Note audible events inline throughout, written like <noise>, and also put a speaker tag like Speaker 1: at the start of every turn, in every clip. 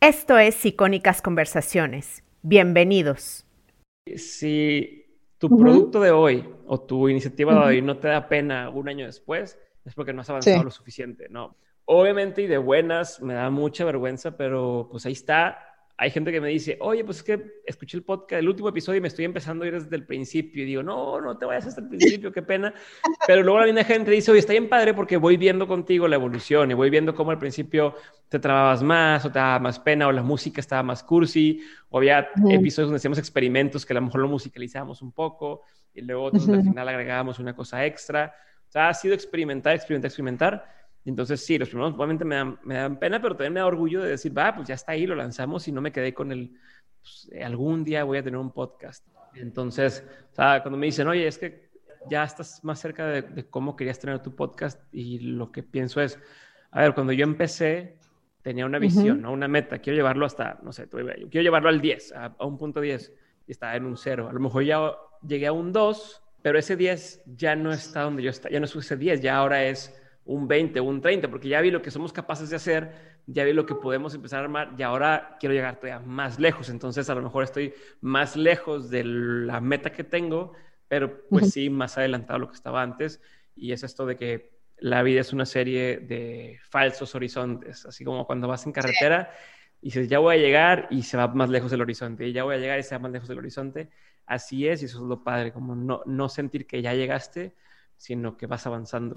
Speaker 1: Esto es Icónicas Conversaciones. Bienvenidos.
Speaker 2: Si tu producto de hoy o tu iniciativa de hoy no te da pena un año después, es porque no has avanzado lo suficiente, ¿no? Obviamente y de buenas, me da mucha vergüenza, pero pues ahí está hay gente que me dice, oye, pues es que escuché el podcast, el último episodio y me estoy empezando a ir desde el principio. Y digo, no, no te vayas hasta el principio, qué pena. Pero luego la misma gente dice, oye, está bien padre porque voy viendo contigo la evolución y voy viendo cómo al principio te trababas más o te daba más pena o la música estaba más cursi o había episodios donde hacíamos experimentos que a lo mejor lo musicalizábamos un poco y luego otros al final agregábamos una cosa extra. O sea, ha sido experimentar, experimentar, experimentar entonces, sí, los primeros obviamente me dan, me dan, pena, pero también me da orgullo de decir, va, pues ya está ahí, lo lanzamos y no me quedé con el, pues, algún día voy a tener un podcast. Entonces, o sea, cuando me dicen, oye, es que ya estás más cerca de, cómo querías tener tu podcast y lo que pienso es, a ver, cuando yo empecé, tenía una visión, ¿no? una meta, quiero llevarlo hasta, no sé, quiero llevarlo al 10, a, a un punto 10, y está en un 0. A lo mejor ya llegué a un 2, pero ese 10 ya no está donde yo está, ya no es ese 10, ya ahora es un 20, un 30, porque ya vi lo que somos capaces de hacer, ya vi lo que podemos empezar a armar y ahora quiero llegar todavía más lejos. Entonces, a lo mejor estoy más lejos de la meta que tengo, pero pues sí, más adelantado a lo que estaba antes. Y es esto de que la vida es una serie de falsos horizontes, así como cuando vas en carretera y dices, ya voy a llegar y se va más lejos del horizonte, y ya voy a llegar y se va más lejos del horizonte. Así es, y eso es lo padre, como no, no sentir que ya llegaste, sino que vas avanzando.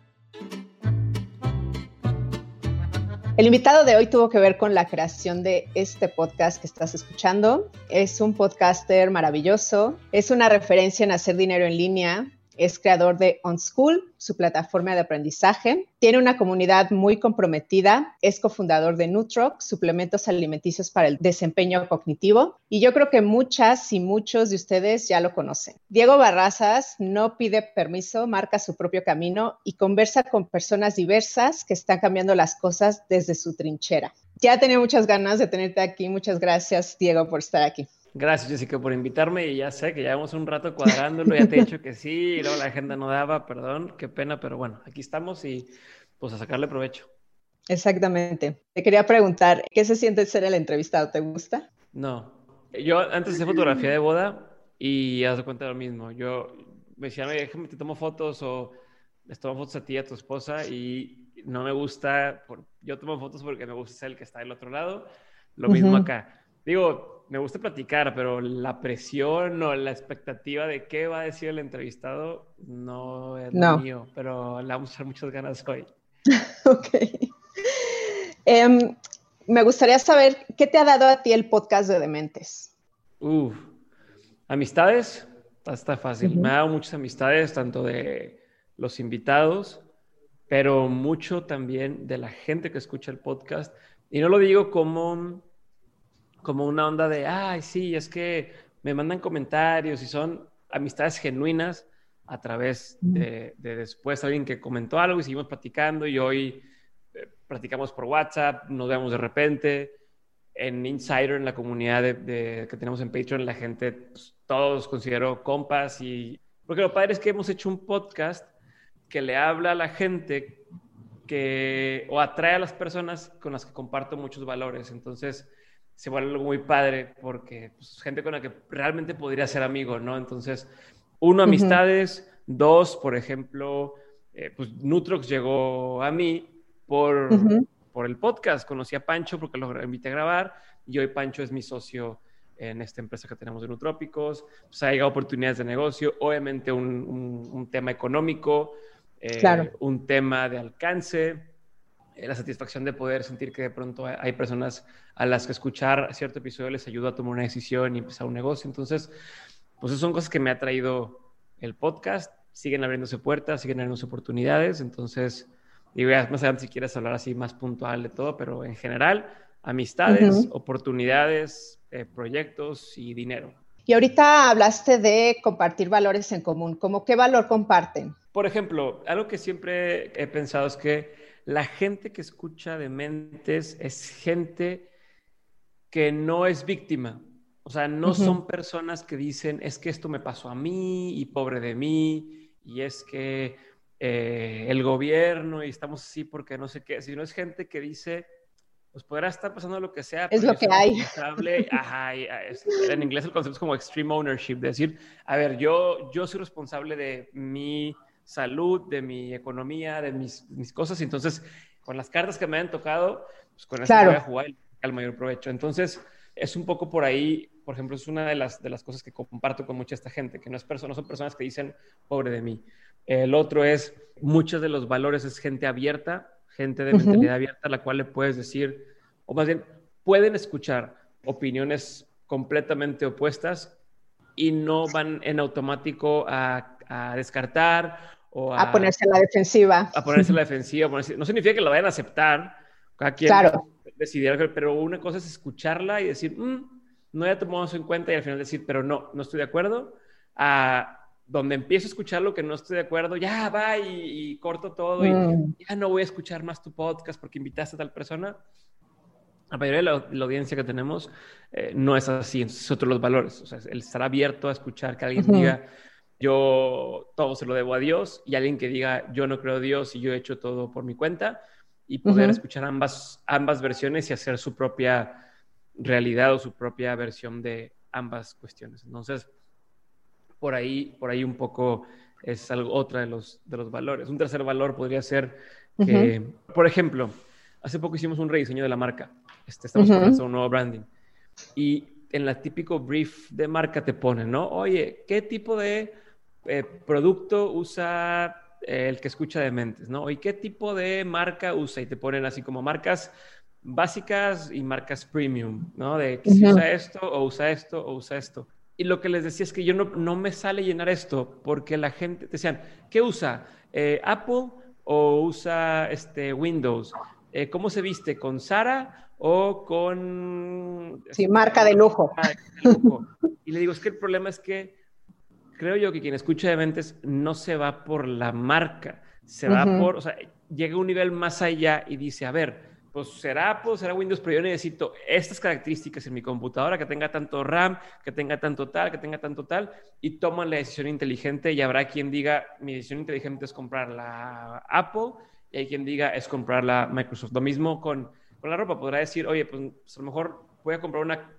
Speaker 1: El invitado de hoy tuvo que ver con la creación de este podcast que estás escuchando. Es un podcaster maravilloso, es una referencia en hacer dinero en línea, es creador de OnSchool, su plataforma de aprendizaje. Tiene una comunidad muy comprometida. Es cofundador de Nutroc, suplementos alimenticios para el desempeño cognitivo. Y yo creo que muchas y muchos de ustedes ya lo conocen. Diego Barrazas no pide permiso, marca su propio camino y conversa con personas diversas que están cambiando las cosas desde su trinchera. Ya tenía muchas ganas de tenerte aquí. Muchas gracias, Diego, por estar aquí.
Speaker 2: Gracias, Jessica, por invitarme. Y ya sé que llevamos un rato cuadrándolo, ya te he dicho que sí, y luego la agenda no daba, perdón, qué pena, pero bueno, aquí estamos y pues a sacarle provecho.
Speaker 1: Exactamente. Te quería preguntar, ¿qué se siente ser el entrevistado? ¿Te gusta?
Speaker 2: No. Yo antes de fotografía de boda y haz de cuenta lo mismo. Yo me decían, oye, déjame, te tomo fotos o les tomo fotos a ti, a tu esposa y no me gusta, yo tomo fotos porque me gusta ser el que está del otro lado. Lo mismo acá. Digo, me gusta platicar, pero la presión o la expectativa de qué va a decir el entrevistado no es mío, pero le vamos a echar muchas ganas hoy. <laughs>
Speaker 1: ok. Em, me gustaría saber qué te ha dado a ti el podcast de Dementes.
Speaker 2: Uf, amistades, está fácil. Me ha dado muchas amistades, tanto de los invitados, pero mucho también de la gente que escucha el podcast. Y no lo digo como como una onda de, ay, sí, es que me mandan comentarios y son amistades genuinas a través de, después alguien que comentó algo y seguimos platicando y hoy eh, platicamos por WhatsApp, nos vemos de repente. En Insider, en la comunidad de, que tenemos en Patreon, la gente, pues, todos considero compas y... Porque lo padre es que hemos hecho un podcast que le habla a la gente que, o atrae a las personas con las que comparto muchos valores. Entonces, se vuelve algo muy padre porque pues, gente con la que realmente podría ser amigo, ¿no? Entonces, uno, amistades, dos, por ejemplo, eh, pues Nutrox llegó a mí por, por el podcast, conocí a Pancho porque lo invité a grabar y hoy Pancho es mi socio en esta empresa que tenemos de Nutrópicos, pues ha llegado oportunidades de negocio, obviamente un, un, tema económico, eh, un tema de alcance, la satisfacción de poder sentir que de pronto hay personas a las que escuchar cierto episodio les ayuda a tomar una decisión y empezar un negocio. Entonces, pues son cosas que me ha traído el podcast. Siguen abriéndose puertas, siguen abriéndose oportunidades. Entonces, digo, más adelante si quieres hablar así más puntual de todo, pero en general, amistades, oportunidades, eh, proyectos y dinero.
Speaker 1: Y ahorita hablaste de compartir valores en común. ¿Cómo qué valor comparten?
Speaker 2: Por ejemplo, algo que siempre he pensado es que la gente que escucha de mentes es gente que no es víctima. O sea, no son personas que dicen, es que esto me pasó a mí y pobre de mí, y es que eh, el gobierno y estamos así porque no sé qué, sino es gente que dice, pues podrá estar pasando lo que sea.
Speaker 1: Es lo que hay. <laughs>
Speaker 2: Ajá, en inglés el concepto es como extreme ownership, decir, a ver, yo, yo soy responsable de mi salud, de mi economía, de mis, mis cosas, y entonces con las cartas que me han tocado, pues con eso voy a jugar al mayor provecho. Entonces, es un poco por ahí, por ejemplo, es una de las, de las cosas que comparto con mucha esta gente, que no, es no son personas que dicen, pobre de mí. El otro es, muchos de los valores es gente abierta, gente de mentalidad abierta, a la cual le puedes decir, o más bien, pueden escuchar opiniones completamente opuestas y no van en automático a, descartar o
Speaker 1: a, ponerse en la defensiva.
Speaker 2: A ponerse en la defensiva. no significa que lo vayan a aceptar. Cada quien claro. pero una cosa es escucharla y decir, mm, no ya tomado eso en cuenta y al final decir, pero no, no estoy de acuerdo. A donde empiezo a escuchar lo que no estoy de acuerdo, ya va y, corto todo y mm. ya no voy a escuchar más tu podcast porque invitaste a tal persona. La mayoría de la, audiencia que tenemos eh, no es así, es otro los valores. O sea, el estar abierto a escuchar que alguien diga, yo todo se lo debo a Dios, y alguien que diga, yo no creo a Dios y yo he hecho todo por mi cuenta, y poder escuchar ambas, ambas versiones y hacer su propia realidad o su propia versión de ambas cuestiones. Entonces, por ahí, por ahí un poco es algo, otra de los, de los valores. Un tercer valor podría ser que, por ejemplo, hace poco hicimos un rediseño de la marca. Este, estamos uh un nuevo branding. Y en la típico brief de marca te ponen, ¿no? Oye, ¿qué tipo de eh, producto usa el que escucha de mentes, ¿no? ¿Y qué tipo de marca usa? Y te ponen así como marcas básicas y marcas premium, ¿no? De que si usa esto o usa esto o usa esto. Y lo que les decía es que yo no, no me sale llenar esto porque la gente, te decían, ¿qué usa? Eh, ¿Apple o usa este, Windows? Eh, ¿Cómo se viste? ¿Con Sara o con...
Speaker 1: Sí, marca de lujo.
Speaker 2: Y le digo, es que el problema es que creo yo que quien escucha de mentes no se va por la marca, se va por, o sea, llega a un nivel más allá y dice, a ver, pues será, pues será Windows, pero yo necesito estas características en mi computadora, que tenga tanto RAM, que tenga tanto tal, que tenga tanto tal, y toman la decisión inteligente y habrá quien diga, mi decisión inteligente es comprar la Apple, y hay quien diga, es comprar la Microsoft. Lo mismo con, con la ropa, podrá decir, oye, pues, a lo mejor voy a comprar una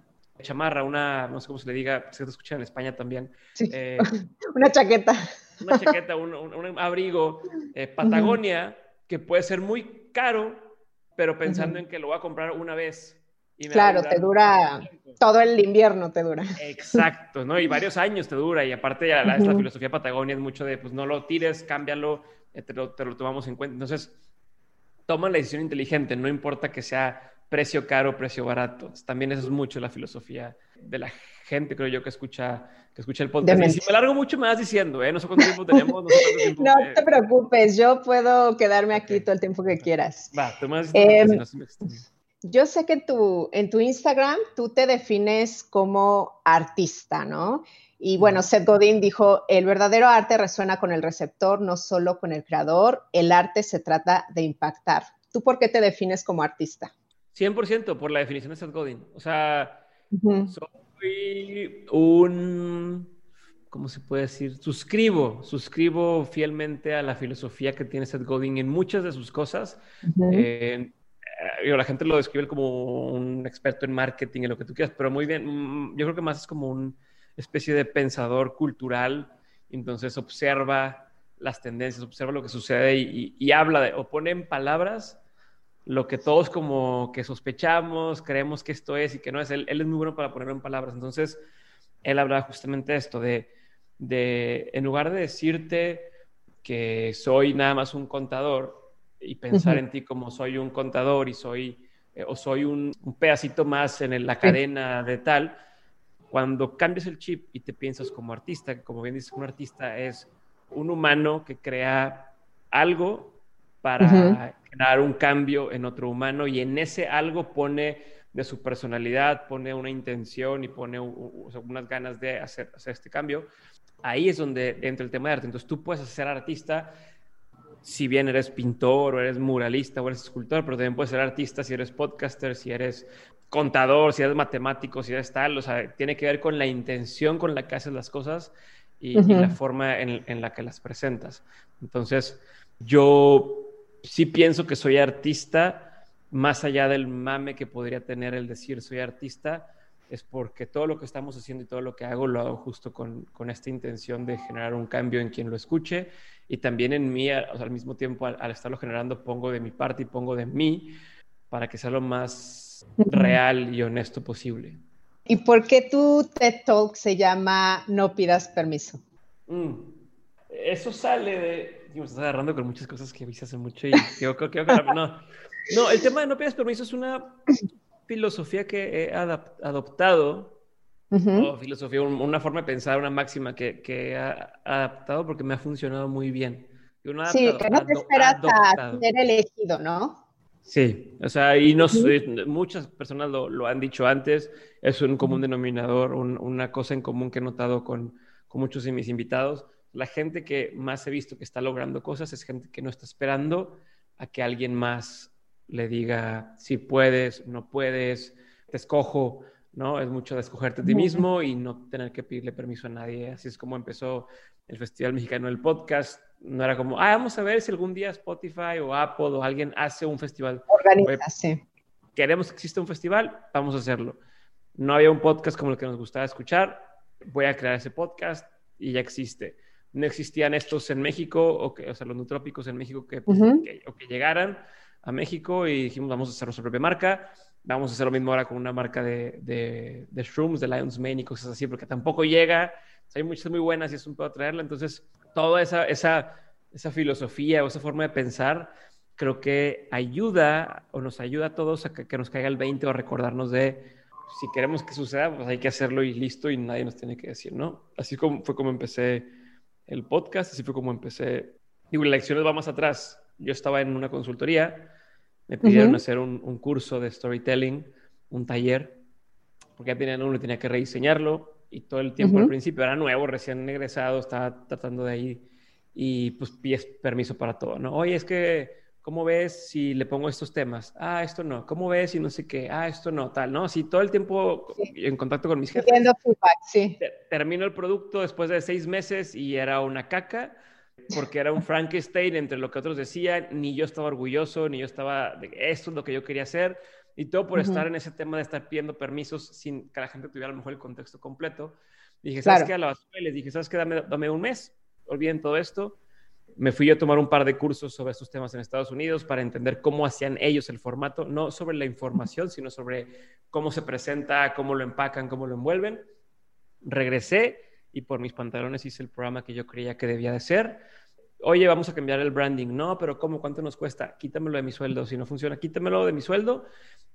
Speaker 2: chamarra, una, no sé cómo se le diga, se escucha en España también.
Speaker 1: Eh, <laughs> una chaqueta.
Speaker 2: Una chaqueta, un, un, abrigo, eh, Patagonia, que puede ser muy caro, pero pensando en que lo voy a comprar una vez.
Speaker 1: Y claro, te dura todo el invierno, te dura.
Speaker 2: Exacto, ¿no? Y varios años te dura. Y aparte, ya la, filosofía Patagonia es mucho de, pues no lo tires, cámbialo, eh, te, lo, te lo tomamos en cuenta. Entonces, toma la decisión inteligente, no importa que sea precio caro, precio barato. También eso es mucho la filosofía de la gente, creo yo, que escucha, que escucha el podcast. Y si me largo mucho, me vas diciendo, ¿eh? No sé cuánto tiempo tenemos.
Speaker 1: No, <laughs> te preocupes, yo puedo quedarme aquí todo el tiempo que quieras. Va, te más eh, Yo sé que tu, en tu Instagram tú te defines como artista, ¿no? Y bueno, Seth Godin dijo, el verdadero arte resuena con el receptor, no solo con el creador. El arte se trata de impactar. ¿Tú por qué te defines como artista?
Speaker 2: 100% por la definición de Seth Godin. O sea, soy un, ¿cómo se puede decir? Suscribo, suscribo fielmente a la filosofía que tiene Seth Godin en muchas de sus cosas. Eh, la gente lo describe como un experto en marketing, en lo que tú quieras, pero muy bien, mm, yo creo que más es como una especie de pensador cultural, entonces observa las tendencias, observa lo que sucede y, y habla de, o pone en palabras lo que todos como que sospechamos, creemos que esto es y que no es. Él, es muy bueno para ponerlo en palabras. Entonces, él habla justamente de esto, de, de, en lugar de decirte que soy nada más un contador y pensar en ti como soy un contador y soy, eh, o soy un, pedacito más en la cadena de tal, cuando cambias el chip y te piensas como artista, como bien dices, un artista es un humano que crea algo para generar un cambio en otro humano y en ese algo pone de su personalidad, pone una intención y pone unas ganas de hacer, hacer este cambio, ahí es donde entra el tema de arte. Entonces tú puedes ser artista si bien eres pintor o eres muralista o eres escultor, pero también puedes ser artista si eres podcaster, si eres contador, si eres matemático, si eres tal, o sea, tiene que ver con la intención con la que haces las cosas y, la forma en, en, la que las presentas. Entonces, yo sí pienso que soy artista, más allá del mame que podría tener el decir soy artista, es porque todo lo que estamos haciendo y todo lo que hago lo hago justo con, con esta intención de generar un cambio en quien lo escuche y también en mí, al mismo tiempo, al, estarlo generando, pongo de mi parte y pongo de mí para que sea lo más real y honesto posible.
Speaker 1: ¿Y por qué tu TED Talk se llama No pidas permiso? Mm,
Speaker 2: eso sale de... Me estás agarrando con muchas cosas que hice hace mucho y creo, que no. No, el tema de no pidas permiso es una filosofía que he adoptado o filosofía, una forma de pensar, una máxima que, que he adaptado porque me ha funcionado muy bien.
Speaker 1: sí, que no te esperas a ser elegido, ¿no?
Speaker 2: Sí, o sea, y no, muchas personas lo, lo, han dicho antes, es un común denominador, una cosa en común que he notado con, con muchos de mis invitados. La gente que más he visto que está logrando cosas es gente que no está esperando a que alguien más le diga si puedes, no puedes, te escojo. ¿no? Es mucho de escogerte a ti mismo y no tener que pedirle permiso a nadie. Así es como empezó el Festival Mexicano del Podcast. No era como, ah, vamos a ver si algún día Spotify o Apple o alguien hace un festival.
Speaker 1: Organiza, sí.
Speaker 2: Queremos que exista un festival, vamos a hacerlo. No había un podcast como el que nos gustaba escuchar, voy a crear ese podcast y ya existe. No existían estos en México, o, que, o sea, los nutrópicos en México que, que, o que llegaran a México y dijimos, vamos a hacer nuestra propia marca Vamos a hacer lo mismo ahora con una marca de, de, de shrooms, de Lion's Mane y cosas así, porque tampoco llega. hay muchas muy buenas y es un poco traerla. Entonces, toda esa, esa, esa filosofía o esa forma de pensar creo que ayuda o nos ayuda a todos a que, nos caiga el 20 o a recordarnos de si queremos que suceda, pues hay que hacerlo y listo y nadie nos tiene que decir, ¿no? Así como, fue como empecé el podcast, así fue como empecé. Digo, la lecciones va más atrás. Yo estaba en una consultoría me pidieron hacer un, un, curso de storytelling, un taller, porque ya tenían uno, tenía que rediseñarlo y todo el tiempo al principio era nuevo, recién egresado, estaba tratando de ahí y pues pides permiso para todo, ¿no? Oye, es que, ¿cómo ves si le pongo estos temas? Ah, esto no. ¿Cómo ves si no sé qué? Ah, esto no, tal, ¿no? Así todo el tiempo en contacto con mis jefes.
Speaker 1: Feedback, sí.
Speaker 2: Termino el producto después de seis meses y era una caca porque era un Frankenstein entre lo que otros decían, ni yo estaba orgulloso, ni yo estaba, de, esto es lo que yo quería hacer, y todo por estar en ese tema de estar pidiendo permisos sin que la gente tuviera a lo mejor el contexto completo. Dije, ¿sabes qué? A la basura les dije, ¿sabes qué? Dame, dame un mes, olviden todo esto. Me fui a tomar un par de cursos sobre estos temas en Estados Unidos para entender cómo hacían ellos el formato, no sobre la información, sino sobre cómo se presenta, cómo lo empacan, cómo lo envuelven. Regresé y por mis pantalones hice el programa que yo creía que debía de ser. Oye, vamos a cambiar el branding. No, pero ¿cómo? ¿Cuánto nos cuesta? Quítamelo de mi sueldo. Si no funciona, quítamelo de mi sueldo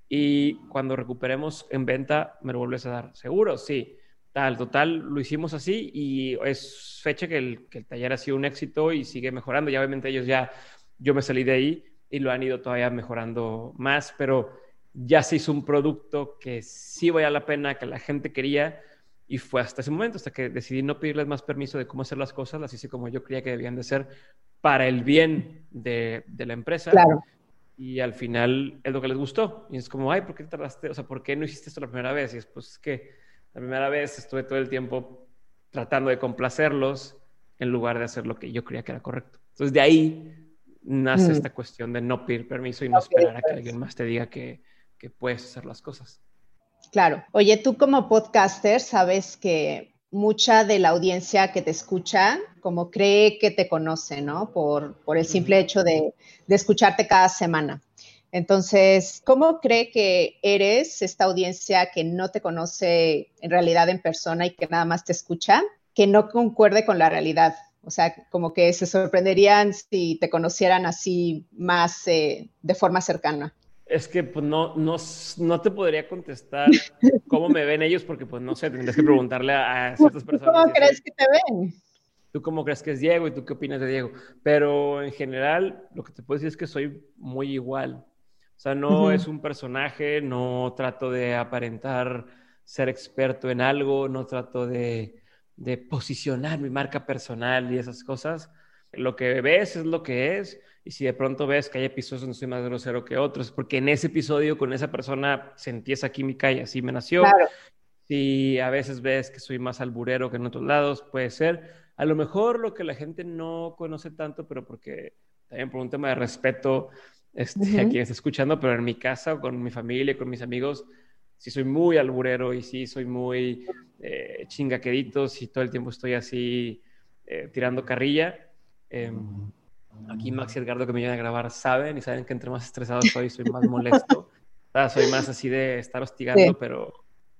Speaker 2: y cuando recuperemos en venta, me lo vuelves a dar. ¿Seguro? Sí. Tal, total, lo hicimos así y es fecha que el, que el taller ha sido un éxito y sigue mejorando. Y obviamente ellos ya, yo me salí de ahí y lo han ido todavía mejorando más, pero ya se hizo un producto que sí valía la pena, que la gente quería y fue hasta ese momento, hasta que decidí no pedirles más permiso de cómo hacer las cosas, las hice como yo creía que debían de ser para el bien de, de la empresa.
Speaker 1: Claro.
Speaker 2: Y al final es lo que les gustó. Y es como, ay, ¿por qué tardaste? O sea, ¿por qué no hiciste esto la primera vez? Y es que la primera vez estuve todo el tiempo tratando de complacerlos en lugar de hacer lo que yo creía que era correcto. Entonces de ahí nace mm. esta cuestión de no pedir permiso y no esperar a que alguien más te diga que, que puedes hacer las cosas.
Speaker 1: Claro. Oye, tú como podcaster sabes que mucha de la audiencia que te escucha como cree que te conoce, ¿no? Por, por el simple hecho de, de, escucharte cada semana. Entonces, ¿cómo cree que eres esta audiencia que no te conoce en realidad en persona y que nada más te escucha, que no concuerde con la realidad? O sea, como que se sorprenderían si te conocieran así más eh, de forma cercana.
Speaker 2: Es que pues no, no, no te podría contestar cómo me ven ellos porque pues no sé, tendrías que preguntarle a, ciertas personas.
Speaker 1: ¿Cómo crees que te ven?
Speaker 2: ¿Tú cómo crees que es Diego y tú qué opinas de Diego? Pero en general lo que te puedo decir es que soy muy igual. O sea, no es un personaje, no trato de aparentar ser experto en algo, no trato de, de posicionar mi marca personal y esas cosas. Lo que ves es lo que es. Y si de pronto ves que hay episodios donde soy más grosero que otros, porque en ese episodio con esa persona sentí esa química y así me nació. Si a veces ves que soy más alburero que en otros lados, puede ser. A lo mejor lo que la gente no conoce tanto, pero porque también por un tema de respeto este, a quien está escuchando, pero en mi casa o con mi familia, con mis amigos, sí soy muy alburero y sí soy muy eh, chingaqueditos y todo el tiempo estoy así eh, tirando carrilla. Em, aquí Max y Edgardo que me vienen a grabar saben y saben que entre más estresado soy, soy más molesto. <laughs> soy más así de estar hostigando, pero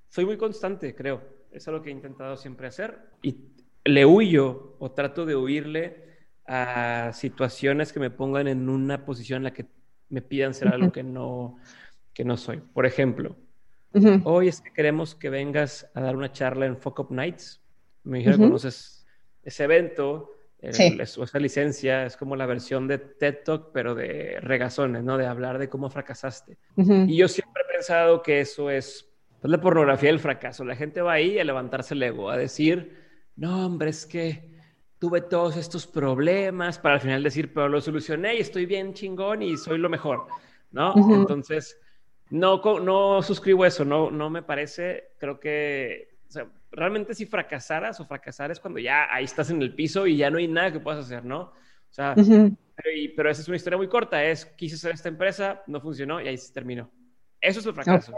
Speaker 2: soy muy constante, creo. Eso es lo que he intentado siempre hacer. Y le huyo o trato de huirle a situaciones que me pongan en una posición en la que me pidan ser algo que no, que no soy. Por ejemplo, hoy es que queremos que vengas a dar una charla en Fuck Up Nights. Me dijeron, conoces ese evento, esa licencia es como la versión de TED Talk, pero de regazones, ¿no? De hablar de cómo fracasaste. Y yo siempre he pensado que eso es pues, la pornografía del fracaso. La gente va ahí a levantarse el ego, a decir, no, hombre, es que tuve todos estos problemas para al final decir, pero lo solucioné y estoy bien chingón y soy lo mejor, ¿no? Entonces, no, no suscribo eso, no, no me parece, creo que, o sea, realmente si fracasaras o fracasar es cuando ya ahí estás en el piso y ya no hay nada que puedas hacer, ¿no? O sea, pero, esa es una historia muy corta, es, quise hacer esta empresa, no funcionó y ahí se terminó. Eso es el fracaso.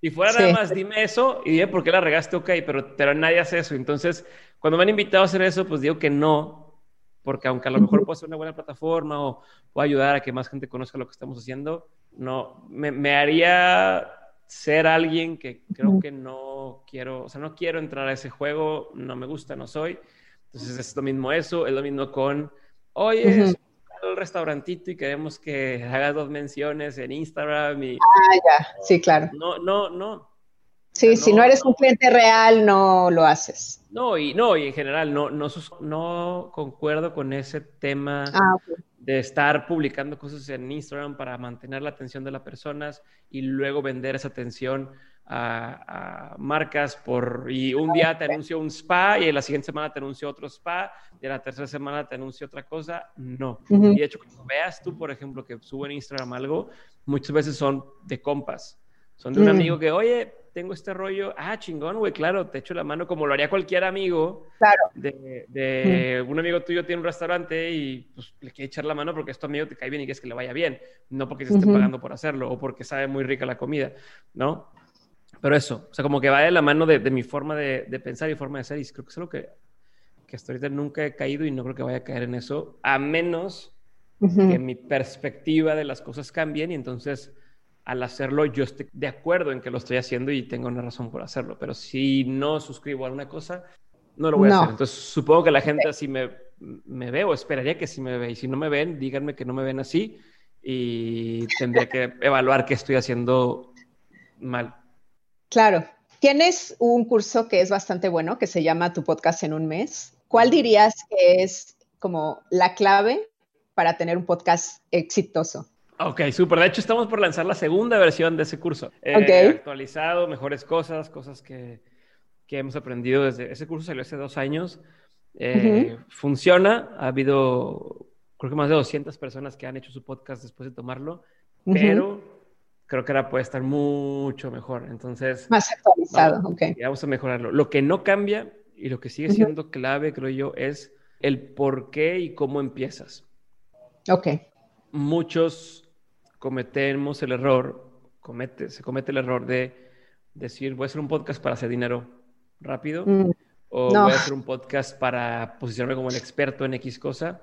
Speaker 2: Si fuera nada más, dime eso y dime por qué la regaste, ok, pero, pero nadie hace eso. Entonces, cuando me han invitado a hacer eso, pues digo que no, porque aunque a lo mejor pueda ser una buena plataforma o pueda ayudar a que más gente conozca lo que estamos haciendo, no, me, me haría ser alguien que creo que no quiero, o sea, no quiero entrar a ese juego, no me gusta, no soy. Entonces es lo mismo eso, es lo mismo con, oye, uh el restaurantito y queremos que hagas dos menciones en Instagram y...
Speaker 1: Ah, ya, sí, claro.
Speaker 2: No, no, no.
Speaker 1: Sí, si no eres un cliente real, no lo haces.
Speaker 2: No, y no, y en general no, no, no concuerdo con ese tema ah, de estar publicando cosas en Instagram para mantener la atención de las personas y luego vender esa atención a, marcas por y un día te anuncio un spa y en la siguiente semana te anuncio otro spa y en la tercera semana te anuncio otra cosa, no. Y de hecho, cuando veas tú, por ejemplo, que subo en Instagram algo, muchas veces son de compas. Son de un amigo que, oye, tengo este rollo, ah, chingón, güey, claro, te echo la mano como lo haría cualquier amigo.
Speaker 1: Claro.
Speaker 2: De, un amigo tuyo tiene un restaurante y pues le quiere echar la mano porque es tu amigo, te cae bien y quieres que le vaya bien, no porque se esté pagando por hacerlo o porque sabe muy rica la comida, ¿no? Pero eso, o sea, como que va de la mano de, mi forma de, pensar y forma de ser. Y creo que es algo que, que hasta ahorita nunca he caído y no creo que vaya a caer en eso, a menos que mi perspectiva de las cosas cambien y entonces al hacerlo yo estoy de acuerdo en que lo estoy haciendo y tengo una razón por hacerlo. Pero si no suscribo a una cosa, no lo voy a hacer. Entonces supongo que la gente así me, me ve o esperaría que sí me ve. Y si no me ven, díganme que no me ven así y tendré que <laughs> evaluar qué estoy haciendo mal.
Speaker 1: Claro. Tienes un curso que es bastante bueno, que se llama Tu podcast en un mes. ¿Cuál dirías que es como la clave para tener un podcast exitoso?
Speaker 2: Ok, súper. De hecho, estamos por lanzar la segunda versión de ese curso. Eh, Actualizado, mejores cosas, cosas que, que, hemos aprendido desde... Ese curso salió hace dos años. Eh, funciona. Ha habido, creo que más de 200 personas que han hecho su podcast después de tomarlo. Pero creo que ahora puede estar mucho mejor. Entonces.
Speaker 1: Más actualizado,
Speaker 2: ok. Vamos a mejorarlo. Lo que no cambia y lo que sigue siendo clave, creo yo, es el por qué y cómo empiezas.
Speaker 1: Ok.
Speaker 2: Muchos cometemos el error, comete, se comete el error de decir, voy a hacer un podcast para hacer dinero rápido. Mm, o voy a hacer un podcast para posicionarme como el experto en X cosa.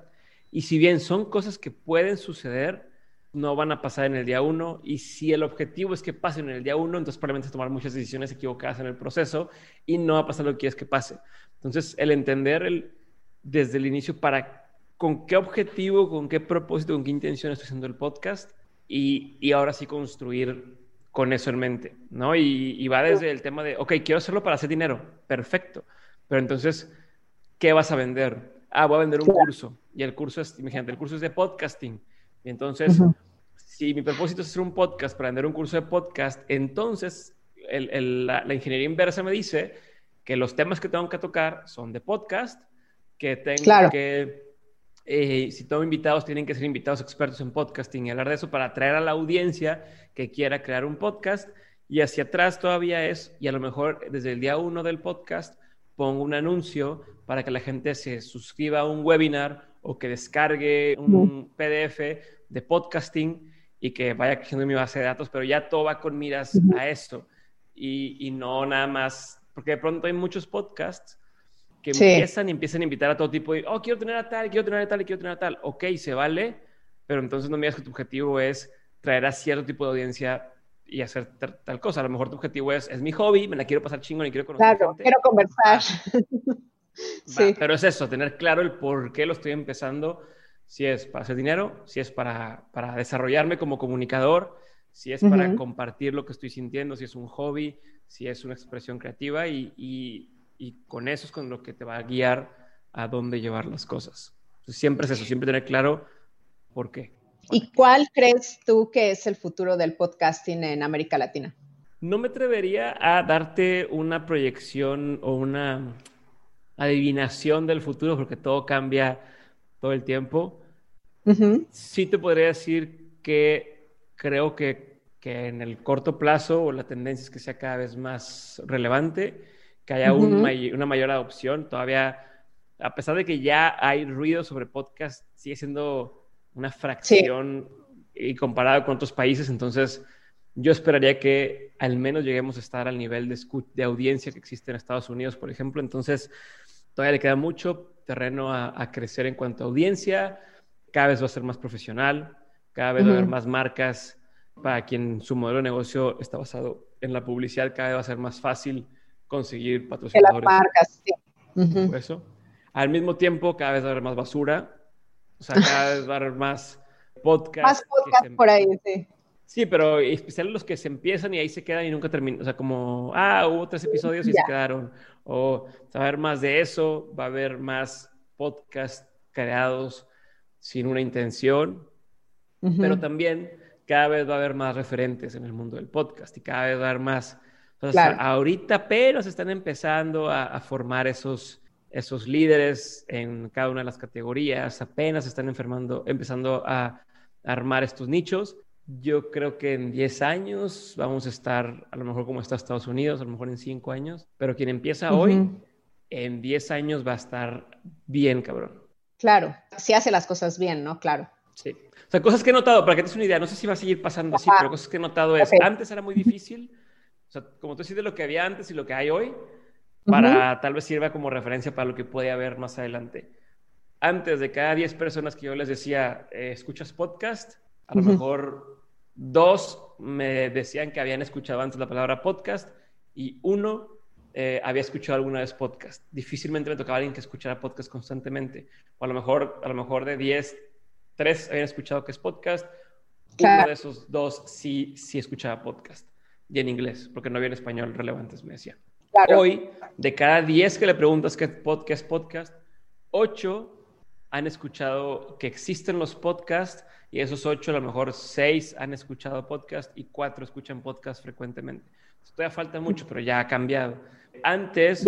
Speaker 2: Y si bien son cosas que pueden suceder, no van a pasar en el día uno y si el objetivo es que pasen en el día uno, entonces probablemente tomar muchas decisiones equivocadas en el proceso y no va a pasar lo que quieres que pase. Entonces, el entender el, desde el inicio para con qué objetivo, con qué propósito, con qué intención estoy haciendo el podcast y, y ahora sí construir con eso en mente, ¿no? Y, y, va desde el tema de, ok, quiero hacerlo para hacer dinero, perfecto, pero entonces, ¿qué vas a vender? Ah, voy a vender un curso y el curso es, imagínate, el curso es de podcasting y entonces, si mi propósito es hacer un podcast para vender un curso de podcast, entonces la, ingeniería inversa me dice que los temas que tengo que tocar son de podcast, que tengo que, eh, si tengo invitados, tienen que ser invitados expertos en podcasting y hablar de eso para atraer a la audiencia que quiera crear un podcast. Y hacia atrás todavía es, y a lo mejor desde el día uno del podcast, pongo un anuncio para que la gente se suscriba a un webinar o que descargue un PDF de podcasting y que vaya creciendo mi base de datos, pero ya todo va con miras a esto. Y, no nada más, porque de pronto hay muchos podcasts que empiezan y empiezan a invitar a todo tipo de, oh, quiero tener a tal, quiero tener a tal quiero tener a tal. Ok, se vale, pero entonces no me digas que tu objetivo es traer a cierto tipo de audiencia y hacer tal, cosa. A lo mejor tu objetivo es, es mi hobby, me la quiero pasar chingón y quiero conocer
Speaker 1: Claro, quiero conversar. <laughs>
Speaker 2: sí. pero es eso, tener claro el por qué lo estoy empezando. Si es para hacer dinero, si es para, para desarrollarme como comunicador, si es para compartir lo que estoy sintiendo, si es un hobby, si es una expresión creativa y, y, con eso es con lo que te va a guiar a dónde llevar las cosas. siempre es eso, siempre tener claro por qué.
Speaker 1: ¿Y cuál crees tú que es el futuro del podcasting en América Latina?
Speaker 2: No me atrevería a darte una proyección o una adivinación del futuro porque todo cambia todo el tiempo. Sí te podría decir que creo que que en el corto plazo o la tendencia es que sea cada vez más relevante, que haya una mayor adopción. Todavía, a pesar de que ya hay ruido sobre podcast, sigue siendo una fracción y comparado con otros países, entonces yo esperaría que al menos lleguemos a estar al nivel de, de audiencia que existe en Estados Unidos, por ejemplo. Entonces, todavía le queda mucho terreno a, crecer en cuanto a audiencia, cada vez va a ser más profesional, cada vez va a haber más marcas. Para quien su modelo de negocio está basado en la publicidad, cada vez va a ser más fácil conseguir patrocinadores.
Speaker 1: las marcas, sí.
Speaker 2: Eso. Al mismo tiempo, cada vez va a haber más basura. O sea, cada vez va a haber más podcasts.
Speaker 1: Más podcasts por ahí, sí.
Speaker 2: Sí, pero especialmente los que se empiezan y ahí se quedan y nunca terminan. O sea, como, ah, hubo tres episodios y se quedaron. O saber más de eso, va a haber más podcasts creados sin una intención. Pero también cada vez va a haber más referentes en el mundo del podcast y cada vez va a haber más. Ahorita pero se están empezando a, formar esos, esos líderes en cada una de las categorías, apenas están enfermando, empezando a, armar estos nichos. Yo creo que en 10 años vamos a estar, a lo mejor como está Estados Unidos, a lo mejor en 5 años, pero quien empieza hoy, en 10 años va a estar bien, cabrón.
Speaker 1: Claro, si hace las cosas bien, ¿no? Claro.
Speaker 2: Sí. O sea, cosas que he notado, para que te des una idea, no sé si va a seguir pasando así, pero cosas que he notado es, antes era muy difícil, o sea, como tú decís, de lo que había antes y lo que hay hoy, para tal vez sirva como referencia para lo que puede haber más adelante. Antes de cada 10 personas que yo les decía, eh, ¿escuchas podcast? A lo mejor dos me decían que habían escuchado antes la palabra podcast y uno eh, había escuchado alguna vez podcast. Difícilmente me tocaba alguien que escuchara podcast constantemente. O a lo mejor, a lo mejor de 10, tres habían escuchado que es podcast, uno de esos dos sí, sí escuchaba podcast, y en inglés, porque no había en español relevantes, me decía. Hoy, de cada diez que le preguntas qué podcast podcast, ocho han escuchado que existen los podcasts, y esos ocho, a lo mejor seis han escuchado podcast y cuatro escuchan podcast frecuentemente. todavía falta mucho, pero ya ha cambiado. Antes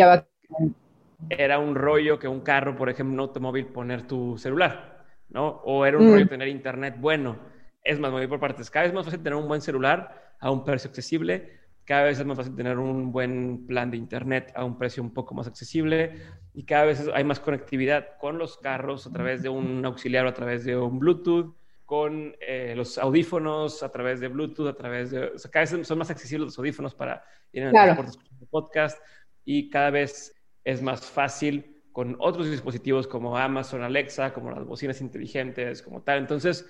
Speaker 2: era un rollo que un carro, por ejemplo, un automóvil, poner tu celular. ¿no? O era un rollo mm. tener internet bueno. Es más, me por partes. Cada vez es más fácil tener un buen celular a un precio accesible. Cada vez es más fácil tener un buen plan de internet a un precio un poco más accesible. Y cada vez hay más conectividad con los carros a través de un auxiliar o a través de un Bluetooth con eh, los audífonos a través de Bluetooth, a través de... O sea, cada vez son más accesibles los audífonos para ir en el transporte podcast y cada vez es más fácil con otros dispositivos como Amazon Alexa, como las bocinas inteligentes, como tal. Entonces,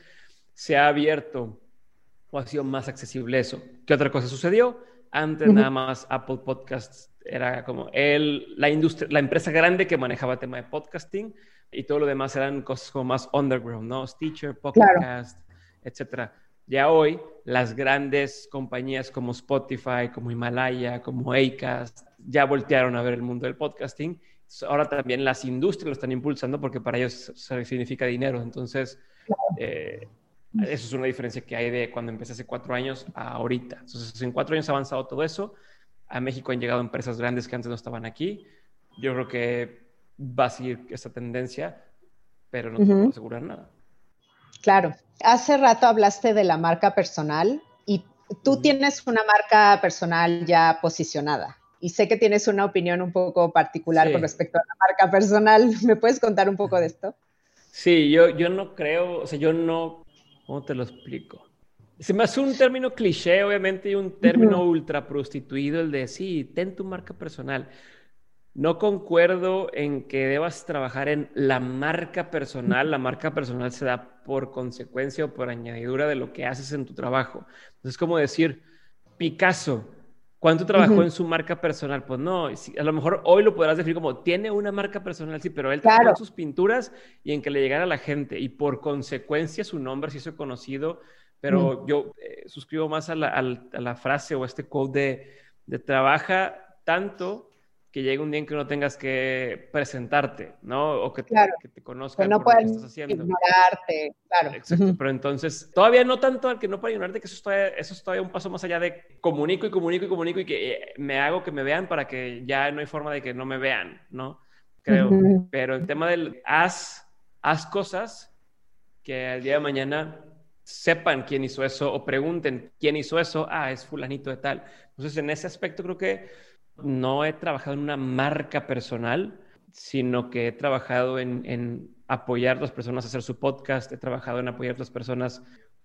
Speaker 2: se ha abierto o ha sido más accesible eso. ¿Qué otra cosa sucedió? Antes nada más Apple Podcasts era como el, la industria, la empresa grande que manejaba el tema de podcasting y todo lo demás eran cosas como más underground, ¿no? Stitcher, Podcast, etcétera. Ya hoy, las grandes compañías como Spotify, como Himalaya, como Acast, ya voltearon a ver el mundo del podcasting ahora también las industrias lo están impulsando porque para ellos significa dinero. Entonces, eh, Eso es una diferencia que hay de cuando empecé hace cuatro años a ahorita. Entonces, en cuatro años ha avanzado todo eso. A México han llegado empresas grandes que antes no estaban aquí. Yo creo que va a seguir esta tendencia, pero no te puedo asegurar nada.
Speaker 1: Claro. Hace rato hablaste de la marca personal y tú tienes una marca personal ya posicionada. Y sé que tienes una opinión un poco particular con respecto a la marca personal. <laughs> ¿Me puedes contar un poco de esto?
Speaker 2: Sí, yo, yo no creo, o sea, yo no, ¿cómo te lo explico? Se me hace un término cliché, obviamente, y un término ultra prostituido, el de, sí, ten tu marca personal. No concuerdo en que debas trabajar en la marca personal. La marca personal se da por consecuencia o por añadidura de lo que haces en tu trabajo. Entonces, es como decir, Picasso, ¿Cuánto trabajó en su marca personal? Pues no, a lo mejor hoy lo podrás decir como tiene una marca personal, sí, pero él trabajó en sus pinturas y en que le llegara a la gente y por consecuencia su nombre se hizo conocido, pero yo eh, suscribo más a la, frase o este quote de, de trabaja tanto que llegue un día en que no tengas que presentarte, ¿no? O que, te, que te conozcan
Speaker 1: que no por lo que estás haciendo. ignorarte, claro.
Speaker 2: Exacto, pero entonces, todavía no tanto al que no pueda ignorarte, que eso es, todavía, eso es todavía un paso más allá de comunico y comunico y comunico y que eh, me hago que me vean para que ya no hay forma de que no me vean, ¿no? Creo. Pero el tema del haz, haz cosas que al día de mañana sepan quién hizo eso o pregunten quién hizo eso, ah, es fulanito de tal. Entonces, en ese aspecto creo que no he trabajado en una marca personal, sino que he trabajado en, apoyar a las personas a hacer su podcast, he trabajado en apoyar a las personas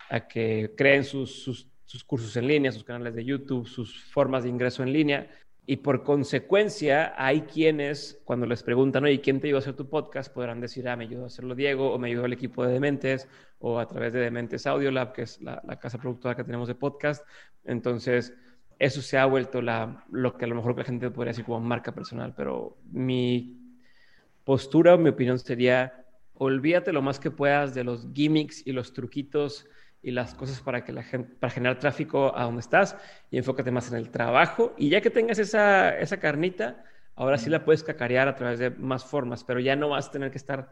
Speaker 2: a que creen sus, cursos en línea, sus canales de YouTube, sus formas de ingreso en línea. Y por consecuencia, hay quienes, cuando les preguntan, oye, ¿quién te ayudó a hacer tu podcast? Podrán decir, ah, me ayudó a hacerlo Diego, o me ayudó el equipo de Dementes, o a través de Dementes Audio Lab, que es la, la casa productora que tenemos de podcast. Entonces, eso se ha vuelto la, lo que a lo mejor la gente podría decir como marca personal, pero mi postura, mi opinión sería, olvídate lo más que puedas de los gimmicks y los truquitos y las cosas para que la gente, para generar tráfico a donde estás y enfócate más en el trabajo. Y ya que tengas esa, esa carnita, ahora sí la puedes cacarear a través de más formas, pero ya no vas a tener que estar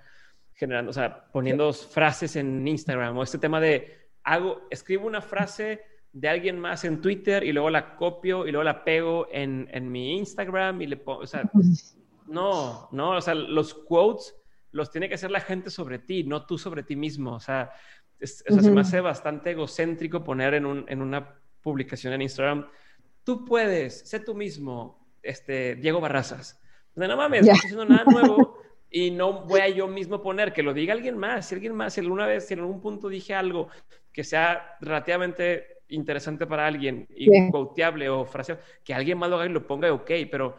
Speaker 2: generando, o sea, poniendo frases en Instagram o este tema de hago, escribo una frase de alguien más en Twitter y luego la copio y luego la pego en, en mi Instagram y le pongo, o sea, <laughs> no, no, o sea, los quotes los tiene que hacer la gente sobre ti, no tú sobre ti mismo, o sea, se me hace bastante egocéntrico poner en, un, en una publicación en Instagram, tú puedes, sé tú mismo, este, Diego Barrazas. O sea, no mames, no estoy haciendo nada nuevo <laughs> y no voy a yo mismo poner, que lo diga alguien más, si alguien más, si alguna vez, si en algún punto dije algo que sea relativamente interesante para alguien y quoteable o frase, que alguien más lo haga y lo ponga, ok, pero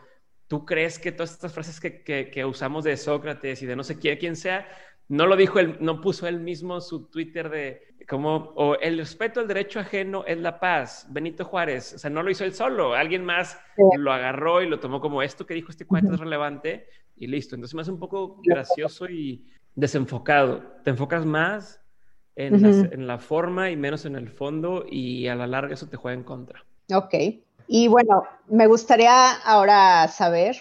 Speaker 2: tú crees que todas estas frases que, que, usamos de Sócrates y de no sé quién, quién sea, no lo dijo él, no puso él mismo su Twitter de como, o el respeto al derecho ajeno es la paz, Benito Juárez, o sea, no lo hizo él solo, alguien más lo agarró y lo tomó como esto que dijo este cuate es relevante y listo. Entonces me hace un poco gracioso y desenfocado. Te enfocas más en, la, forma y menos en el fondo y a la larga eso te juega en contra.
Speaker 1: Ok. Y bueno, me gustaría ahora saber,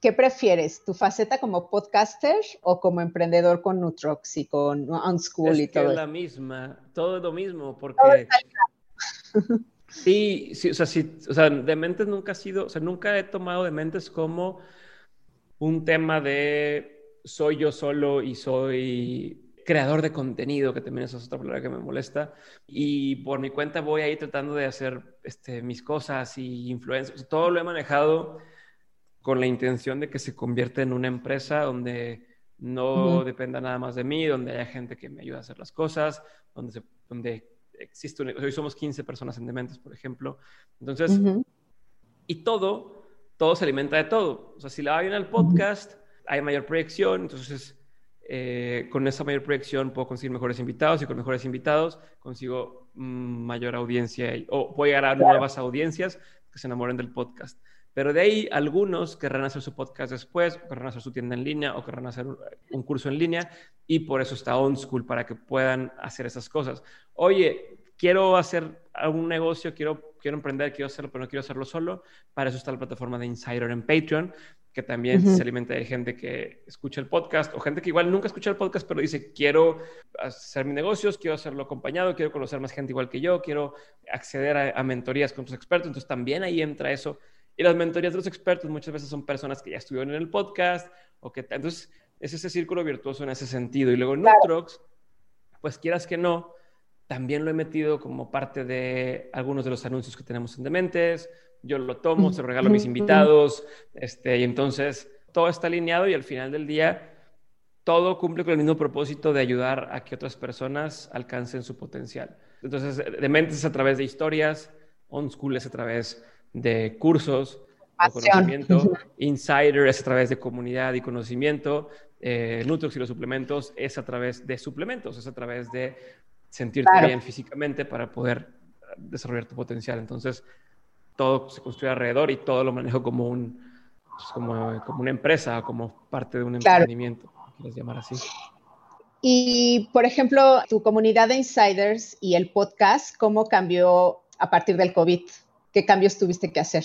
Speaker 1: ¿qué prefieres? ¿Tu faceta como podcaster o como emprendedor con Nutrox y con OnSchool y todo?
Speaker 2: Es la misma, todo es lo mismo, porque... <laughs> Sí, sí, o sea, sí, o sea, Dementes nunca ha sido, o sea, nunca he tomado Dementes como un tema de soy yo solo y soy creador de contenido, que también es otra palabra que me molesta. Y por mi cuenta voy ahí tratando de hacer este, mis cosas y influencias. Todo lo he manejado con la intención de que se convierta en una empresa donde no dependa nada más de mí, donde haya gente que me ayude a hacer las cosas, donde, se, donde existe hoy somos 15 personas en Dementes, por ejemplo. Entonces, y todo, todo se alimenta de todo. O sea, si la va bien al podcast, hay mayor proyección, entonces eh, con esa mayor proyección puedo conseguir mejores invitados y con mejores invitados consigo mm, mayor audiencia o voy a llegar a nuevas audiencias que se enamoren del podcast. Pero de ahí algunos querrán hacer su podcast después, o querrán hacer su tienda en línea o querrán hacer un curso en línea y por eso está OnSchool para que puedan hacer esas cosas. Oye, quiero hacer algún negocio, quiero, quiero emprender, quiero hacerlo, pero no quiero hacerlo solo. Para eso está la plataforma de Insider en Patreon, que también se alimenta de gente que escucha el podcast o gente que igual nunca escucha el podcast, pero dice, quiero hacer mis negocios, quiero hacerlo acompañado, quiero conocer más gente igual que yo, quiero acceder a, mentorías con otros expertos. Entonces también ahí entra eso. Y las mentorías de los expertos muchas veces son personas que ya estuvieron en el podcast o que... Entonces es ese círculo virtuoso en ese sentido. Y luego en Nutrox, pues quieras que no, también lo he metido como parte de algunos de los anuncios que tenemos en Dementes, yo lo tomo, se lo regalo a mis invitados, este, y entonces todo está alineado y al final del día todo cumple con el mismo propósito de ayudar a que otras personas alcancen su potencial. Entonces, de mentes es a través de historias, on school es a través de cursos, de conocimiento, insider es a través de comunidad y conocimiento, eh, Nutrox y los suplementos es a través de suplementos, es a través de sentirte bien físicamente para poder desarrollar tu potencial. Entonces, todo se construye alrededor y todo lo manejo como, un, pues, como, como, una empresa, como parte de un emprendimiento, quieres llamar así.
Speaker 1: Y, por ejemplo, tu comunidad de insiders y el podcast, ¿cómo cambió a partir del COVID? ¿Qué cambios tuviste que hacer?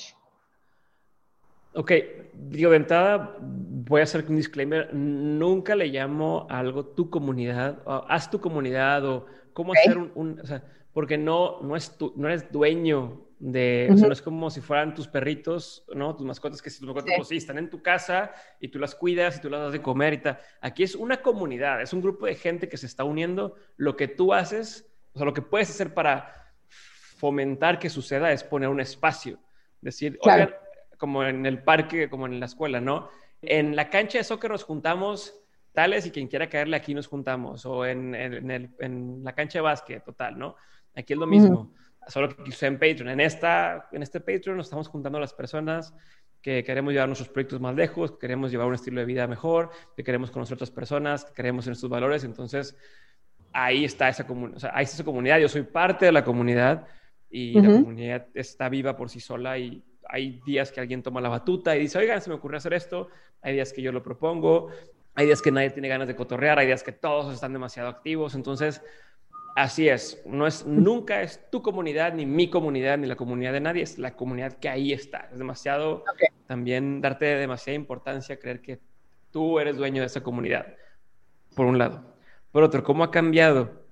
Speaker 2: Ok, digo, de entrada voy a hacer un disclaimer, nunca le llamo a algo tu comunidad, o haz tu comunidad o cómo hacer un, o sea, porque no, no, es tu, no eres dueño de, o sea, no es como si fueran tus perritos, ¿no? Tus mascotas que si tus mascotas, pues sí, están en tu casa y tú las cuidas y tú las das de comer y tal. Aquí es una comunidad, es un grupo de gente que se está uniendo. Lo que tú haces, o sea, lo que puedes hacer para fomentar que suceda es poner un espacio. Decir, oigan, como en el parque, como en la escuela, ¿no? En la cancha de soccer nos juntamos tales y quien quiera caerle aquí nos juntamos, o en, en, el, en la cancha de básquet, total, ¿no? Aquí es lo mismo solo que quise en Patreon. En, esta, en este Patreon nos estamos juntando a las personas que queremos llevar nuestros proyectos más lejos, que queremos llevar un estilo de vida mejor, que queremos conocer otras personas, que creemos en estos valores. Entonces, ahí está esa, comunidad, o sea, ahí está esa comunidad. Yo soy parte de la comunidad y la comunidad está viva por sí sola y hay días que alguien toma la batuta y dice, oigan, se me ocurrió hacer esto. Hay días que yo lo propongo. Hay días que nadie tiene ganas de cotorrear. Hay días que todos están demasiado activos. Entonces, Así es, no es, nunca es tu comunidad, ni mi comunidad, ni la comunidad de nadie, es la comunidad que ahí está. Es demasiado, también darte demasiada importancia, creer que tú eres dueño de esa comunidad, por un lado. Por otro, ¿cómo ha cambiado?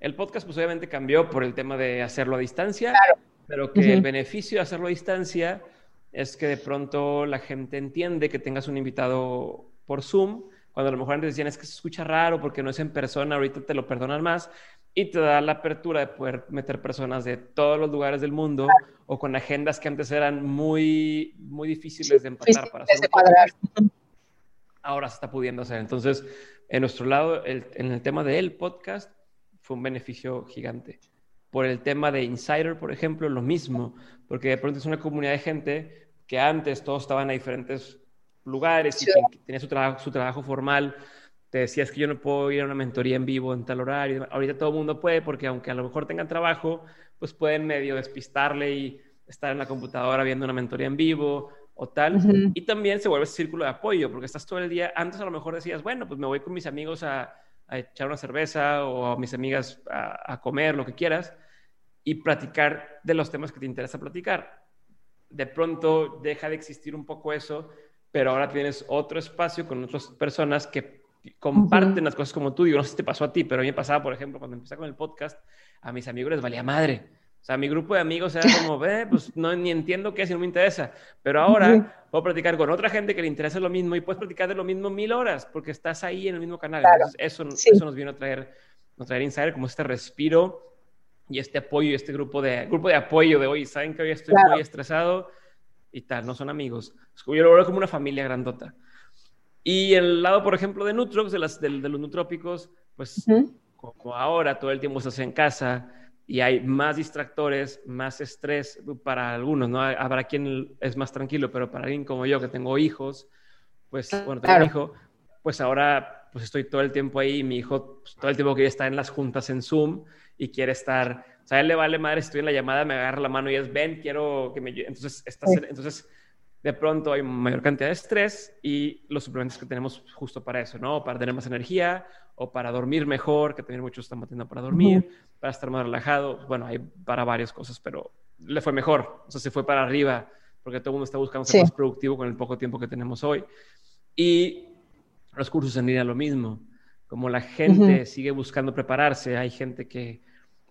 Speaker 2: El podcast pues obviamente cambió por el tema de hacerlo a distancia, pero que el beneficio de hacerlo a distancia es que de pronto la gente entiende que tengas un invitado por Zoom, cuando a lo mejor antes decían es que se escucha raro porque no es en persona, ahorita te lo perdonan más, y te da la apertura de poder meter personas de todos los lugares del mundo o con agendas que antes eran muy, muy difíciles de empatar para hacer. Ahora se está pudiendo hacer. Entonces, en nuestro lado, en el tema del podcast, fue un beneficio gigante. Por el tema de Insider, por ejemplo, lo mismo, porque de pronto es una comunidad de gente que antes todos estaban a diferentes lugares y tenía su, trabajo, su trabajo formal te decías que yo no puedo ir a una mentoría en vivo en tal horario. Ahorita todo el mundo puede porque aunque a lo mejor tengan trabajo, pues pueden medio despistarle y estar en la computadora viendo una mentoría en vivo o tal. Y también se vuelve ese círculo de apoyo porque estás todo el día, antes a lo mejor decías, bueno, pues me voy con mis amigos a, echar una cerveza o a mis amigas a, a comer, lo que quieras, y platicar de los temas que te interesa platicar. De pronto deja de existir un poco eso, pero ahora tienes otro espacio con otras personas que comparten las cosas como tú. Digo, no sé si te pasó a ti, pero a mí me pasaba, por ejemplo, cuando empecé con el podcast, a mis amigos les valía madre. O sea, mi grupo de amigos era como, <laughs> ve, pues no, ni entiendo qué es no me interesa. Pero ahora puedo platicar con otra gente que le interesa lo mismo y puedes platicar de lo mismo mil horas porque estás ahí en el mismo canal. Entonces, eso, eso nos vino a traer, nos traer Insider como este respiro y este apoyo y este grupo de, grupo de apoyo de hoy. Saben que hoy estoy muy estresado y tal, no son amigos. Yo lo veo como una familia grandota. Y el lado, por ejemplo, de Nutrox, de, las, de, los nutrópicos, pues como ahora todo el tiempo estás en casa y hay más distractores, más estrés para algunos, ¿no? Habrá quien es más tranquilo, pero para alguien como yo que tengo hijos, pues, bueno, tengo un hijo, pues ahora pues estoy todo el tiempo ahí, mi hijo pues, todo el tiempo que está en las juntas en Zoom y quiere estar, o sea, a él le vale madre, estoy en la llamada, me agarra la mano y es, ven, quiero que me... Entonces, estás, entonces de pronto hay mayor cantidad de estrés y los suplementos que tenemos justo para eso, ¿no? Para tener más energía o para dormir mejor, que también muchos están metiendo para dormir, para estar más relajado. Bueno, hay para varias cosas, pero le fue mejor. O sea, se fue para arriba porque todo el mundo está buscando ser más productivo con el poco tiempo que tenemos hoy. Y los cursos en línea lo mismo. Como la gente sigue buscando prepararse, hay gente que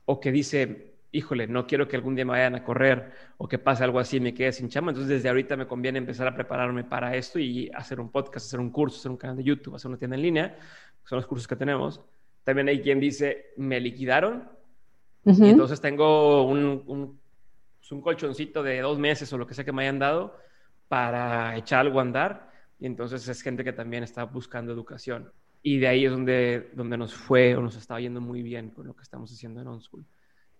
Speaker 2: o que dice, híjole, no quiero que algún día me vayan a correr o que pase algo así y me quede sin chamba. Entonces, desde ahorita me conviene empezar a prepararme para esto y hacer un podcast, hacer un curso, hacer un canal de YouTube, hacer una tienda en línea. Son los cursos que tenemos. También hay quien dice, me liquidaron. Y entonces tengo un, un, un, colchoncito de dos meses o lo que sea que me hayan dado para echar algo a andar. Y entonces es gente que también está buscando educación. Y de ahí es donde, donde nos fue o nos está yendo muy bien con lo que estamos haciendo en OnSchool.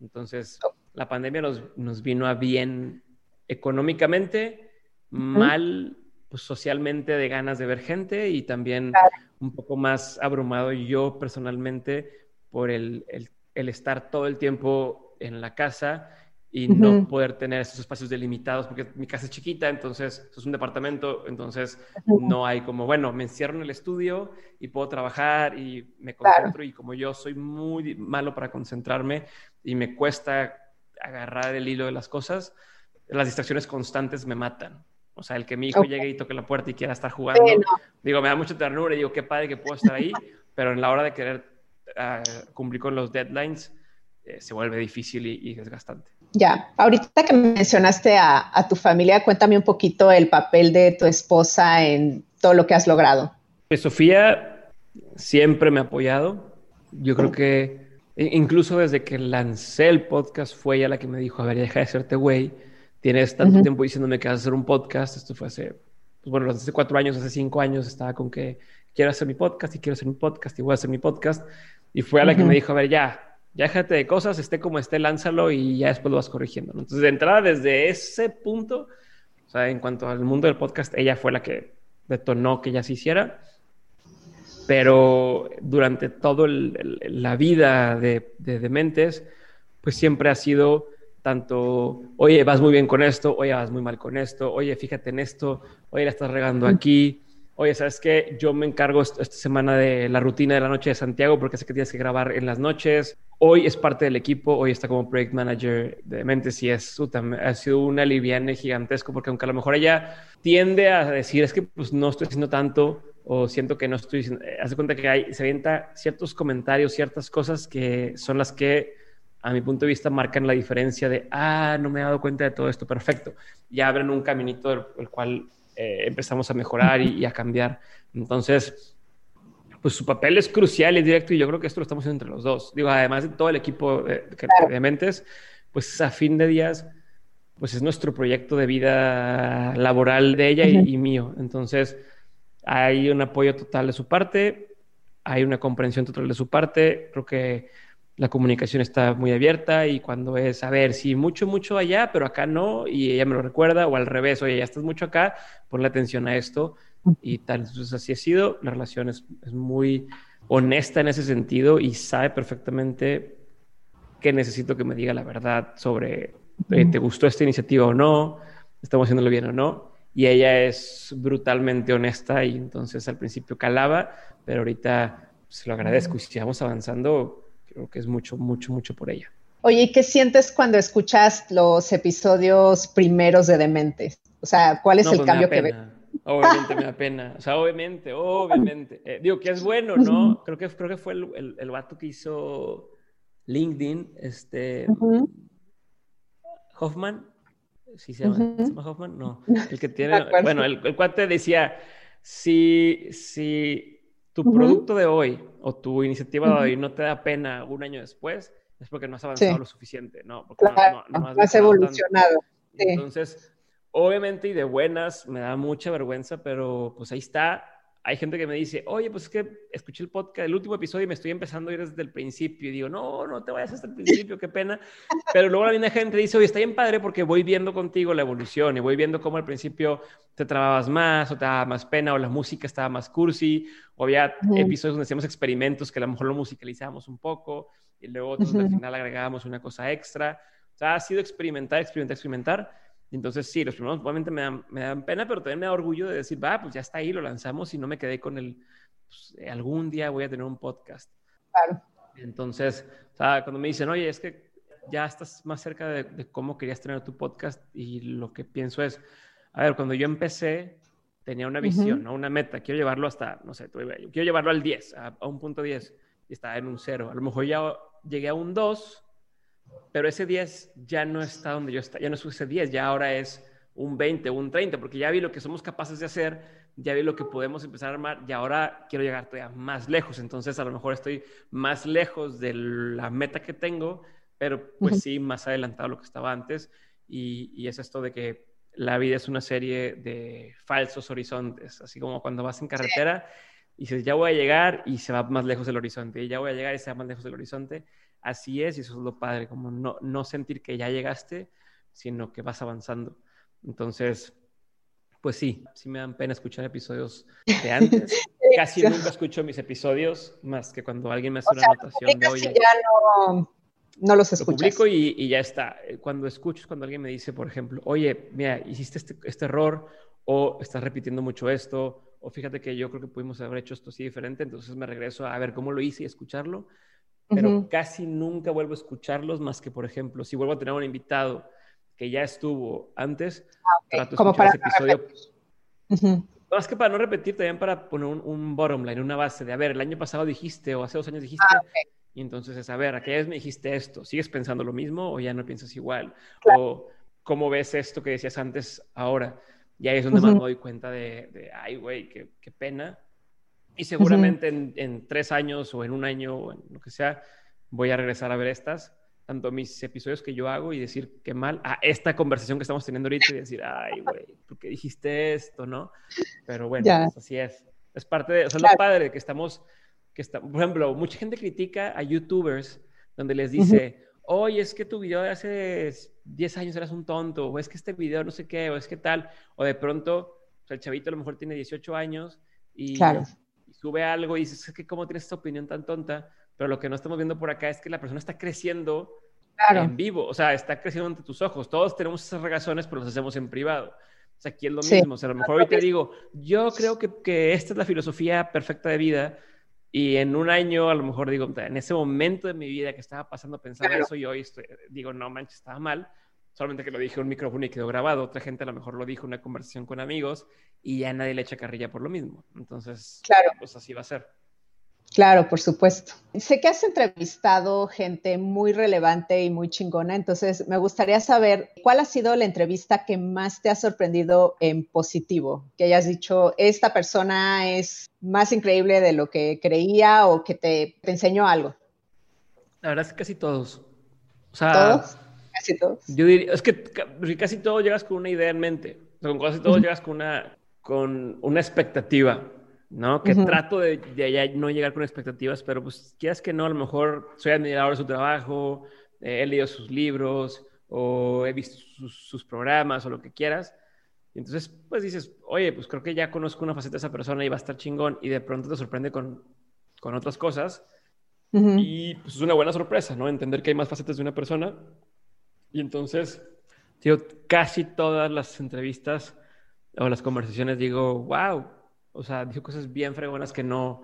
Speaker 2: Entonces, la pandemia nos, nos vino a bien económicamente, mal pues, socialmente de ganas de ver gente y también un poco más abrumado yo personalmente por el, el, el estar todo el tiempo en la casa y no poder tener esos espacios delimitados, porque mi casa es chiquita, entonces es un departamento, entonces no hay como, bueno, me encierro en el estudio y puedo trabajar y me concentro y como yo soy muy malo para concentrarme y me cuesta agarrar el hilo de las cosas, las distracciones constantes me matan. O sea, el que mi hijo llegue y toque la puerta y quiera estar jugando, digo, me da mucha ternura y digo, qué padre que puedo estar ahí, <laughs> pero en la hora de querer ah, cumplir con los deadlines, eh, se vuelve difícil y desgastante.
Speaker 1: Ya, ahorita que mencionaste a, tu familia, cuéntame un poquito el papel de tu esposa en todo lo que has logrado.
Speaker 2: Pues Sofía siempre me ha apoyado. Yo creo que incluso desde que lancé el podcast fue ella la que me dijo, a ver, deja de serte güey. Tienes tanto tiempo diciéndome que vas a hacer un podcast. Esto fue hace, pues bueno, hace cuatro años, hace cinco años estaba con que quiero hacer mi podcast y quiero hacer mi podcast y voy a hacer mi podcast. Y fue a la que me dijo, a ver, ya, ya déjate de cosas, esté como esté, lánzalo y ya después lo vas corrigiendo. Entonces, de entrada, desde ese punto, o sea, en cuanto al mundo del podcast, ella fue la que detonó que ya se hiciera. Pero durante toda la vida de, de Dementes, pues siempre ha sido tanto, oye, vas muy bien con esto, oye, vas muy mal con esto, oye, fíjate en esto, oye, la estás regando aquí, oye, ¿sabes qué? Yo me encargo esta semana de la rutina de la noche de Santiago porque sé que tienes que grabar en las noches. Hoy es parte del equipo, hoy está como project manager de Mentes y es, ha sido un aliviane gigantesco porque aunque a lo mejor ella tiende a decir, es que pues no estoy haciendo tanto o siento que no estoy diciendo, eh, hace cuenta que hay, se avienta ciertos comentarios, ciertas cosas que son las que a mi punto de vista marcan la diferencia de, ah, no me he dado cuenta de todo esto, perfecto. Y abren un caminito el cual eh, empezamos a mejorar y, a cambiar. Entonces, pues su papel es crucial y directo y yo creo que esto lo estamos haciendo entre los dos. Digo, además de todo el equipo de, de Mentes, pues a fin de días, pues es nuestro proyecto de vida laboral de ella y, mío. Entonces, hay un apoyo total de su parte, hay una comprensión total de su parte. Creo que la comunicación está muy abierta y cuando es, a ver, sí, mucho, mucho allá, pero acá no, y ella me lo recuerda, o al revés, oye, ya estás mucho acá, ponle atención a esto y tal. Entonces así ha sido, la relación es, muy honesta en ese sentido y sabe perfectamente que necesito que me diga la verdad sobre, ¿te gustó esta iniciativa o no? ¿Estamos haciéndolo bien o no? Y ella es brutalmente honesta y entonces al principio calaba, pero ahorita se lo agradezco y si vamos avanzando, creo que es mucho, mucho, mucho por ella.
Speaker 1: Oye, ¿y qué sientes cuando escuchas los episodios primeros de Dementes? O sea, ¿cuál es el pues cambio que ves?
Speaker 2: Obviamente me da pena. O sea, obviamente, obviamente. Eh, digo que es bueno, ¿no? Creo que, creo que fue el, el, vato que hizo LinkedIn, este. Hoffman. ¿Sí se llama, Hoffman? No. El que <laughs> tiene. bueno, el, el cuate decía: si, si tu producto de hoy o tu iniciativa de hoy no te da pena un año después, es porque no has avanzado lo suficiente, ¿no? Porque
Speaker 1: no, has, evolucionado.
Speaker 2: Entonces, obviamente y de buenas, me da mucha vergüenza, pero pues ahí está hay gente que me dice, oye, pues es que escuché el podcast, el último episodio y me estoy empezando a ir desde el principio. Y digo, no, no te vayas hasta el principio, qué pena. Pero luego la misma gente dice, oye, está bien padre porque voy viendo contigo la evolución y voy viendo cómo al principio te trababas más o te daba más pena o la música estaba más cursi o había episodios donde hacíamos experimentos que a lo mejor lo musicalizábamos un poco y luego al final agregábamos una cosa extra. O sea, ha sido experimentar, experimentar, experimentar entonces, sí, los primeros obviamente me dan, me dan, pena, pero también me da orgullo de decir, va, pues ya está ahí, lo lanzamos y no me quedé con el, pues, eh, algún día voy a tener un podcast. Claro. Entonces, o sea, cuando me dicen, oye, es que ya estás más cerca de, cómo querías tener tu podcast y lo que pienso es, a ver, cuando yo empecé, tenía una visión, ¿no? Una meta, quiero llevarlo hasta, no sé, quiero llevarlo al 10, a, un punto 10, y estaba en un 0. A lo mejor ya llegué a un 2, pero ese 10 ya no está donde yo está, ya no es ese 10, ya ahora es un 20, un 30, porque ya vi lo que somos capaces de hacer, ya vi lo que podemos empezar a armar y ahora quiero llegar todavía más lejos. Entonces, a lo mejor estoy más lejos de la meta que tengo, pero pues sí, más adelantado lo que estaba antes. Y, y, es esto de que la vida es una serie de falsos horizontes, así como cuando vas en carretera y dices, ya voy a llegar y se va más lejos del horizonte, y ya voy a llegar y se va más lejos del horizonte. Así es, y eso es lo padre, como no, no sentir que ya llegaste, sino que vas avanzando. Entonces, pues sí, sí me dan pena escuchar episodios de antes. <laughs> Casi nunca escucho mis episodios, más que cuando alguien me hace una anotación de.
Speaker 1: Ya no, no los escucho.
Speaker 2: publico y, ya está. Cuando escucho, cuando alguien me dice, por ejemplo, oye, mira, hiciste este, este, error, o estás repitiendo mucho esto, o fíjate que yo creo que pudimos haber hecho esto así diferente, entonces me regreso a ver cómo lo hice y escucharlo. Pero casi nunca vuelvo a escucharlos, más que, por ejemplo, si vuelvo a tener un invitado que ya estuvo antes,
Speaker 1: ah, Como para ese episodio.
Speaker 2: Más que para no repetir, también para poner un, bottom line, una base de, a ver, el año pasado dijiste o hace dos años dijiste, ah, y entonces es, a ver, aquella vez me dijiste esto, ¿sigues pensando lo mismo o ya no piensas igual? O cómo ves esto que decías antes ahora. Y ahí es donde más me doy cuenta de, ay, güey, qué, qué, pena. Y seguramente en, en, tres años o en un año o en lo que sea, voy a regresar a ver estas tanto mis episodios que yo hago y decir qué mal a esta conversación que estamos teniendo ahorita y decir, ay, güey, ¿por qué dijiste esto, no? Pero bueno, pues así es. Es parte de, o sea, lo padre que estamos, que está, por ejemplo, mucha gente critica a youtubers donde les dice, oye, es que tu video de hace 10 años eras un tonto, o es que este video no sé qué, o es que tal, o de pronto, o sea, el chavito a lo mejor tiene 18 años y, y sube algo y dices, es que cómo tienes esta opinión tan tonta, pero lo que no estamos viendo por acá es que la persona está creciendo en vivo, o sea, está creciendo ante tus ojos. Todos tenemos esas regazones, pero las hacemos en privado. O sea, aquí es lo mismo. O sea, a lo mejor hoy te digo, yo creo que, que esta es la filosofía perfecta de vida. Y en un año, a lo mejor digo, en ese momento de mi vida que estaba pasando, pensaba eso y hoy estoy, digo, no manches, estaba mal. Solamente que lo dije en un micrófono y quedó grabado. Otra gente a lo mejor lo dijo en una conversación con amigos y ya nadie le echa carrilla por lo mismo. Entonces, claro. pues así va a ser.
Speaker 1: Claro, por supuesto. Sé que has entrevistado gente muy relevante y muy chingona, entonces me gustaría saber cuál ha sido la entrevista que más te ha sorprendido en positivo, que hayas dicho, esta persona es más increíble de lo que creía o que te, enseñó algo.
Speaker 2: La verdad es que casi todos.
Speaker 1: ¿Todos? Casi todos.
Speaker 2: Yo diría, es que casi todos llegas con una idea en mente, con casi todos llegas con una, con una expectativa. ¿no? Que trato de, de, no llegar con expectativas, pero pues quieras que no, a lo mejor soy admirador de su trabajo, eh, he leído sus libros o he visto sus, programas o lo que quieras. Y entonces, pues dices, oye, pues creo que ya conozco una faceta de esa persona y va a estar chingón y de pronto te sorprende con, con otras cosas. Y pues es una buena sorpresa, ¿no? Entender que hay más facetas de una persona. Y entonces, digo, casi todas las entrevistas o las conversaciones digo, wow, o sea, dijo cosas bien fregonas que no,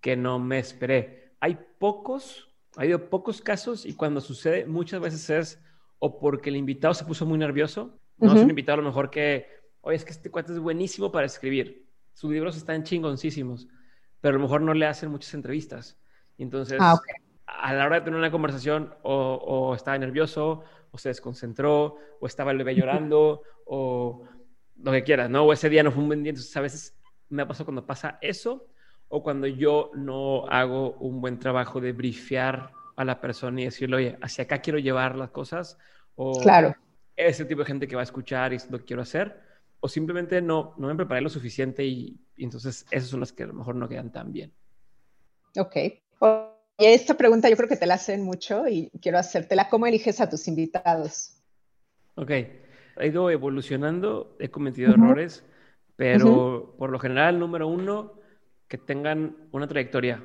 Speaker 2: que no me esperé. Hay pocos, ha habido pocos casos y cuando sucede muchas veces es o porque el invitado se puso muy nervioso, no es un invitado a lo mejor que, oye, es que este cuate es buenísimo para escribir, sus libros están chingoncísimos, pero a lo mejor no le hacen muchas entrevistas. Y entonces, ah, a la hora de tener una conversación, o, o, estaba nervioso, o se desconcentró, o estaba el bebé llorando, o lo que quieras, ¿no? O ese día no fue un buen día. Entonces, a veces me pasa cuando pasa eso o cuando yo no hago un buen trabajo de briefear a la persona y decirle, oye, hacia acá quiero llevar las cosas. O
Speaker 1: claro.
Speaker 2: ese tipo de gente que va a escuchar y es lo que quiero hacer. O simplemente no, no me preparé lo suficiente y, entonces esas son las que a lo mejor no quedan tan bien.
Speaker 1: Ok. Y esta pregunta yo creo que te la hacen mucho y quiero hacértela. ¿Cómo eliges a tus invitados?
Speaker 2: Ok. He ido evolucionando, he cometido errores pero por lo general, número uno, que tengan una trayectoria.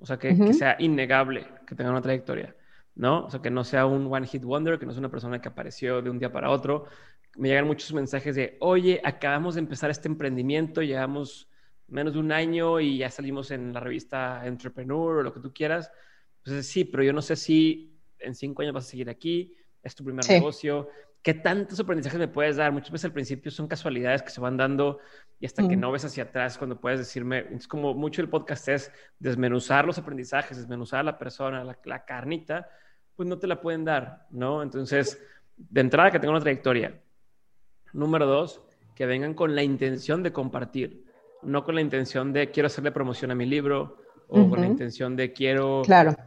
Speaker 2: O sea, que, sea innegable que tengan una trayectoria, ¿no? O sea, que no sea un one hit wonder, que no sea una persona que apareció de un día para otro. Me llegan muchos mensajes de, oye, acabamos de empezar este emprendimiento, llevamos menos de un año y ya salimos en la revista Entrepreneur o lo que tú quieras. Pues sí, pero yo no sé si en cinco años vas a seguir aquí, es tu primer negocio, ¿qué tantos aprendizajes me puedes dar? Muchas veces al principio son casualidades que se van dando y hasta que no ves hacia atrás cuando puedes decirme, es como mucho el podcast es desmenuzar los aprendizajes, desmenuzar a la persona, la, carnita, pues no te la pueden dar, ¿no? Entonces, de entrada que tenga una trayectoria. Número dos, que vengan con la intención de compartir, no con la intención de quiero hacerle promoción a mi libro o con la intención de quiero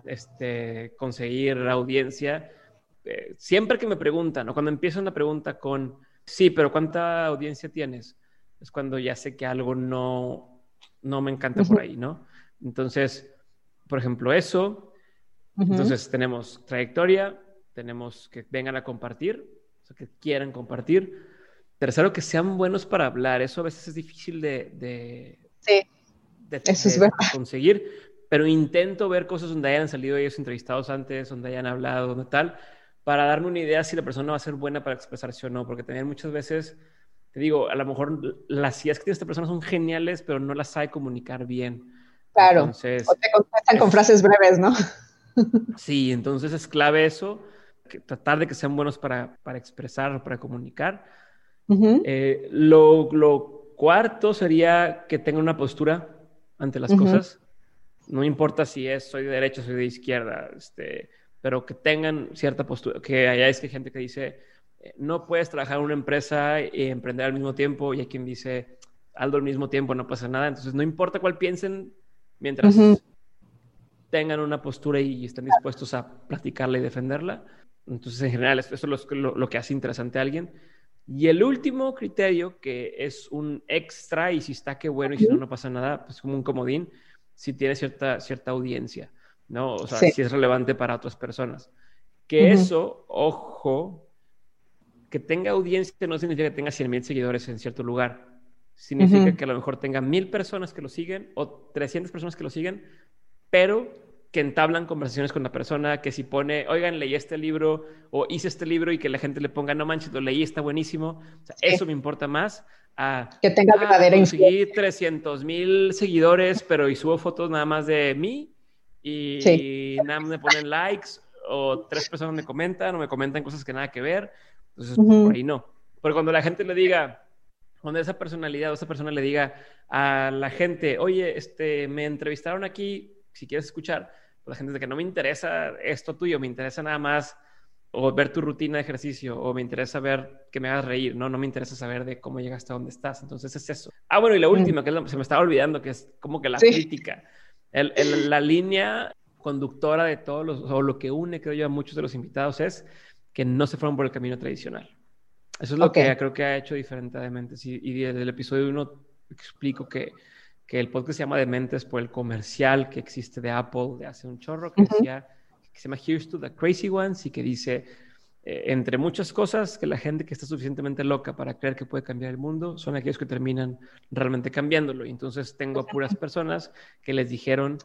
Speaker 2: este, conseguir audiencia eh, siempre que me preguntan o cuando empiezo una pregunta con, sí, pero ¿cuánta audiencia tienes? Es cuando ya sé que algo no, no me encanta por ahí, ¿no? Entonces, por ejemplo, eso. Entonces tenemos trayectoria, tenemos que vengan a compartir, o sea, que quieran compartir. Tercero, que sean buenos para hablar. Eso a veces es difícil de, de,
Speaker 1: sí. Eso es
Speaker 2: conseguir, pero intento ver cosas donde hayan salido ellos entrevistados antes, donde hayan hablado, donde tal, para darme una idea si la persona va a ser buena para expresarse o no, porque también muchas veces, te digo, a lo mejor las ideas que tiene esta persona son geniales, pero no las sabe comunicar bien.
Speaker 1: Claro, entonces, o te contestan con frases breves, ¿no? <laughs>
Speaker 2: sí, entonces es clave eso, tratar de que sean buenos para, para expresar, para comunicar. Eh, lo, lo, cuarto sería que tengan una postura ante las cosas. No importa si es soy de derecha, soy de izquierda, este, pero que tengan cierta postura, que haya es que gente que dice, eh, no puedes trabajar en una empresa y emprender al mismo tiempo, y hay quien dice, algo al mismo tiempo, no pasa nada. Entonces, no importa cuál piensen, mientras tengan una postura y estén dispuestos a practicarla y defenderla. Entonces, en general, eso es lo, lo, que hace interesante a alguien. Y el último criterio, que es un extra, y si está, qué bueno, y si no, no pasa nada, pues como un comodín, si tiene cierta, cierta audiencia. ¿no? O sea, si es relevante para otras personas. Que eso, ojo, que tenga audiencia no significa que tenga 100 mil seguidores en cierto lugar. Significa que a lo mejor tenga mil personas que lo siguen o 300 personas que lo siguen, pero que entablan conversaciones con la persona, que si pone, oigan, leí este libro o hice este libro y que la gente le ponga, no manches, lo leí, está buenísimo. Eso me importa más a
Speaker 1: que tenga ah, verdadera
Speaker 2: conseguí 300 mil seguidores, pero y subo fotos nada más de mí y, nada más me ponen likes o tres personas me comentan o me comentan cosas que nada que ver. Entonces, por ahí no. Pero cuando la gente le diga, cuando esa personalidad o esa persona le diga a la gente, oye, este, me entrevistaron aquí, si quieres escuchar, pues la gente dice que no me interesa esto tuyo, me interesa nada más o ver tu rutina de ejercicio o me interesa ver que me hagas reír, no, no me interesa saber de cómo llegaste a donde estás. Entonces es eso. Ah, bueno, y la última, que se me estaba olvidando, que es como que la crítica la línea conductora de todos los, o lo que une, creo yo, a muchos de los invitados es que no se fueron por el camino tradicional. Eso es lo que creo que ha hecho diferente de Mentes. Y, desde el episodio 1 explico que, que, el podcast se llama Dementes por el comercial que existe de Apple de hace un chorro, que decía, que se llama Here's to the Crazy Ones y que dice, eh, entre muchas cosas, que la gente que está suficientemente loca para creer que puede cambiar el mundo son aquellos que terminan realmente cambiándolo. Y entonces tengo puras personas que les dijeron,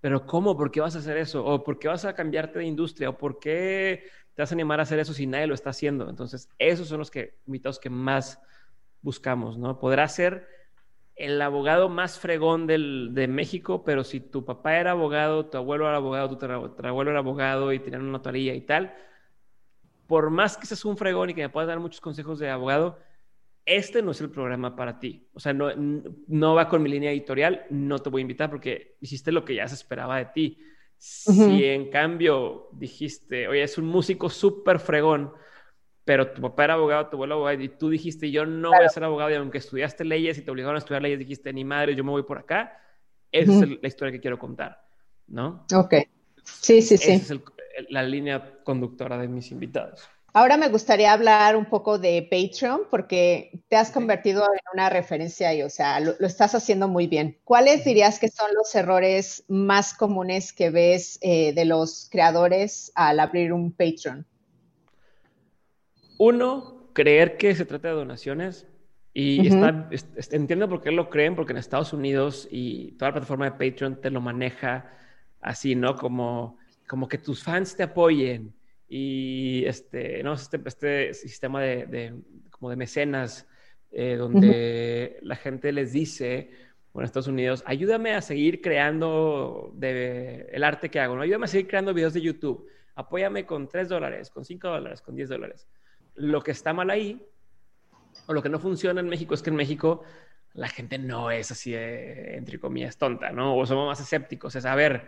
Speaker 2: pero ¿cómo? ¿Por qué vas a hacer eso? ¿O por qué vas a cambiarte de industria? ¿O por qué te vas a animar a hacer eso si nadie lo está haciendo? Entonces, esos son los que, invitados que más buscamos, ¿no? Podrá ser el abogado más fregón del, de México, pero si tu papá era abogado, tu abuelo era abogado, tu, abuelo era abogado y tenían una notaría y tal, por más que seas un fregón y que me puedas dar muchos consejos de abogado, este no es el programa para ti. O sea, no, no va con mi línea editorial, no te voy a invitar porque hiciste lo que ya se esperaba de ti. Si en cambio dijiste, oye, es un músico súper fregón, pero tu papá era abogado, tu abuelo abogado, y tú dijiste, yo no voy a ser abogado, y aunque estudiaste leyes y te obligaron a estudiar leyes, dijiste, ni madre, yo me voy por acá, esa es la historia que quiero contar, ¿no?
Speaker 1: Ok. Sí, sí, sí.
Speaker 2: Es el, la línea conductora de mis invitados.
Speaker 1: Ahora me gustaría hablar un poco de Patreon porque te has convertido en una referencia y, o sea, lo, estás haciendo muy bien. ¿Cuáles dirías que son los errores más comunes que ves eh, de los creadores al abrir un Patreon?
Speaker 2: Uno, creer que se trata de donaciones. Y entiendo por qué lo creen, porque en Estados Unidos y toda la plataforma de Patreon te lo maneja así, ¿no? Como como que tus fans te apoyen y este, ¿no? este, este sistema de, como de mecenas eh, donde la gente les dice, bueno, en Estados Unidos, ayúdame a seguir creando de, el arte que hago, ¿no? ayúdame a seguir creando videos de YouTube, apóyame con 3 dólares, con 5 dólares, con 10 dólares. Lo que está mal ahí, o lo que no funciona en México, es que en México la gente no es así, entre comillas, tonta, ¿no? O somos más escépticos. Es, a ver,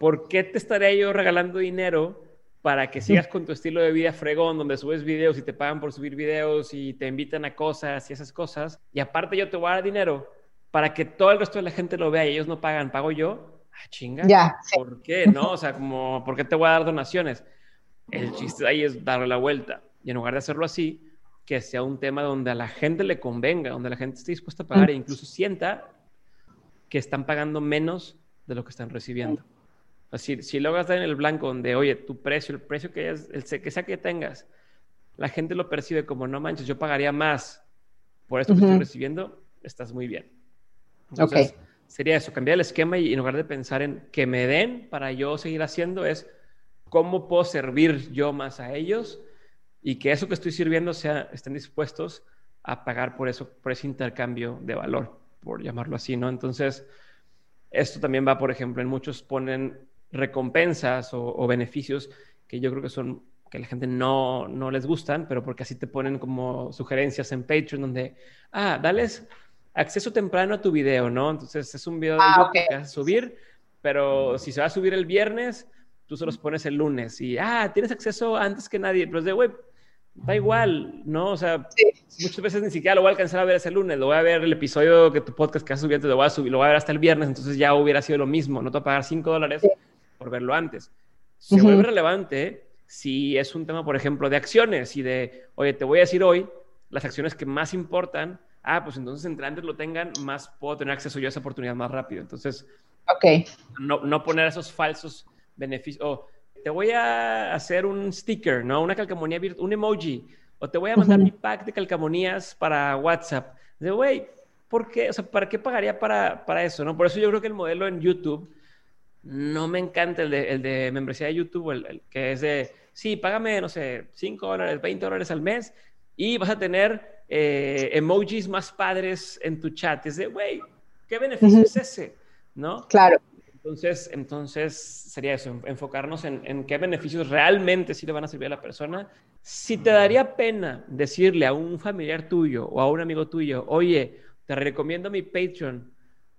Speaker 2: ¿por qué te estaré yo regalando dinero para que sigas con tu estilo de vida fregón, donde subes videos y te pagan por subir videos y te invitan a cosas y esas cosas? Y aparte yo te voy a dar dinero para que todo el resto de la gente lo vea y ellos no pagan, ¿pago yo? Ah, chinga.
Speaker 1: Ya.
Speaker 2: ¿Por qué? ¿No? O sea, como, ¿por qué te voy a dar donaciones? El chiste ahí es darle la vuelta. Y en lugar de hacerlo así, que sea un tema donde a la gente le convenga, donde la gente esté dispuesta a pagar e incluso sienta que están pagando menos de lo que están recibiendo. Así, si logras dar en el blanco donde, oye, tu precio, el precio que, es, el que sea que tengas, la gente lo percibe como, no manches, yo pagaría más por esto que estoy recibiendo, estás muy bien. Entonces, sería eso, cambiar el esquema y en lugar de pensar en que me den para yo seguir haciendo, es cómo puedo servir yo más a ellos y que eso que estoy sirviendo sea, estén dispuestos a pagar por eso, por ese intercambio de valor, por llamarlo así, ¿no? Entonces, esto también va, por ejemplo, en muchos ponen recompensas o, beneficios que yo creo que son que la gente no, no les gustan, pero porque así te ponen como sugerencias en Patreon donde, ah, dales acceso temprano a tu video, ¿no? Entonces es un video de ah, que vas a subir, pero si se va a subir el viernes, tú se los pones el lunes y, ah, tienes acceso antes que nadie, pero es de, güey, da igual, ¿no? O sea, muchas veces ni siquiera lo voy a alcanzar a ver ese lunes, lo voy a ver el episodio que tu podcast que has subido, lo voy a subir, lo voy a ver hasta el viernes, entonces ya hubiera sido lo mismo, no te voy a pagar 5 dólares por verlo antes. Se vuelve relevante si es un tema, por ejemplo, de acciones y de, oye, te voy a decir hoy las acciones que más importan, ah, pues entonces entre antes lo tengan, más puedo tener acceso yo a esa oportunidad más rápido. Entonces,
Speaker 1: okay.
Speaker 2: no, no poner esos falsos beneficios te voy a hacer un sticker, ¿no? Una calcamonía virtual, un emoji, o te voy a mandar mi pack de calcamonías para WhatsApp. De, güey, ¿por qué? O sea, ¿para qué pagaría para, para, eso, no? Por eso yo creo que el modelo en YouTube no me encanta el de, el de membresía de YouTube, el, que es de, sí, págame, no sé, 5 dólares, 20 dólares al mes y vas a tener eh, emojis más padres en tu chat. Es de, güey, ¿qué beneficio es ese? ¿No?
Speaker 1: Claro.
Speaker 2: Entonces, entonces sería eso, enfocarnos en, qué beneficios realmente sí le van a servir a la persona. Si te daría pena decirle a un familiar tuyo o a un amigo tuyo, oye, te recomiendo mi Patreon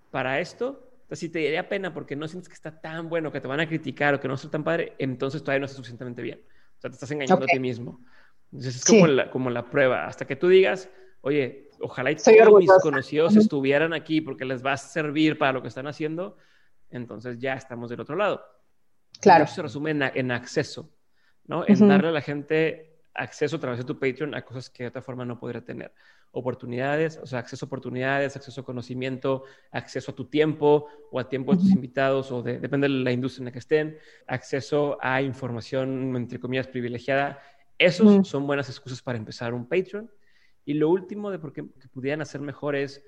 Speaker 2: para esto, si te daría pena porque no sientes que está tan bueno, que te van a criticar o que no está tan padre, entonces todavía no está suficientemente bien. O sea, te estás engañando a ti mismo. Entonces es como, la, como la prueba. Hasta que tú digas, oye, ojalá y todos mis conocidos estuvieran aquí porque les va a servir para lo que están haciendo entonces ya estamos del otro lado.
Speaker 1: Claro.
Speaker 2: Eso se resume en, acceso, ¿no? En darle a la gente acceso a través de tu Patreon a cosas que de otra forma no podría tener. Oportunidades, o sea, acceso a oportunidades, acceso a conocimiento, acceso a tu tiempo o al tiempo de tus invitados o de, depende de la industria en la que estén, acceso a información, entre comillas, privilegiada. Esos son buenas excusas para empezar un Patreon. Y lo último de por qué que pudieran hacer mejor es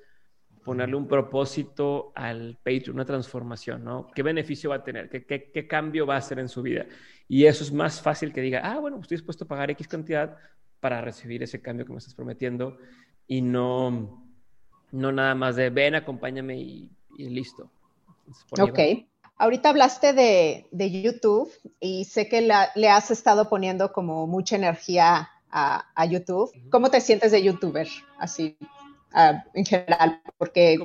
Speaker 2: ponerle un propósito al Patreon, una transformación, ¿no? ¿Qué beneficio va a tener? ¿Qué, qué, cambio va a hacer en su vida? Y eso es más fácil que diga, ah, bueno, estoy dispuesto a pagar X cantidad para recibir ese cambio que me estás prometiendo y no, no nada más de ven, acompáñame y, listo.
Speaker 1: ok. Ahorita hablaste de, de, YouTube y sé que le has estado poniendo como mucha energía a, a YouTube. ¿Cómo te sientes de YouTuber? Así, en general, porque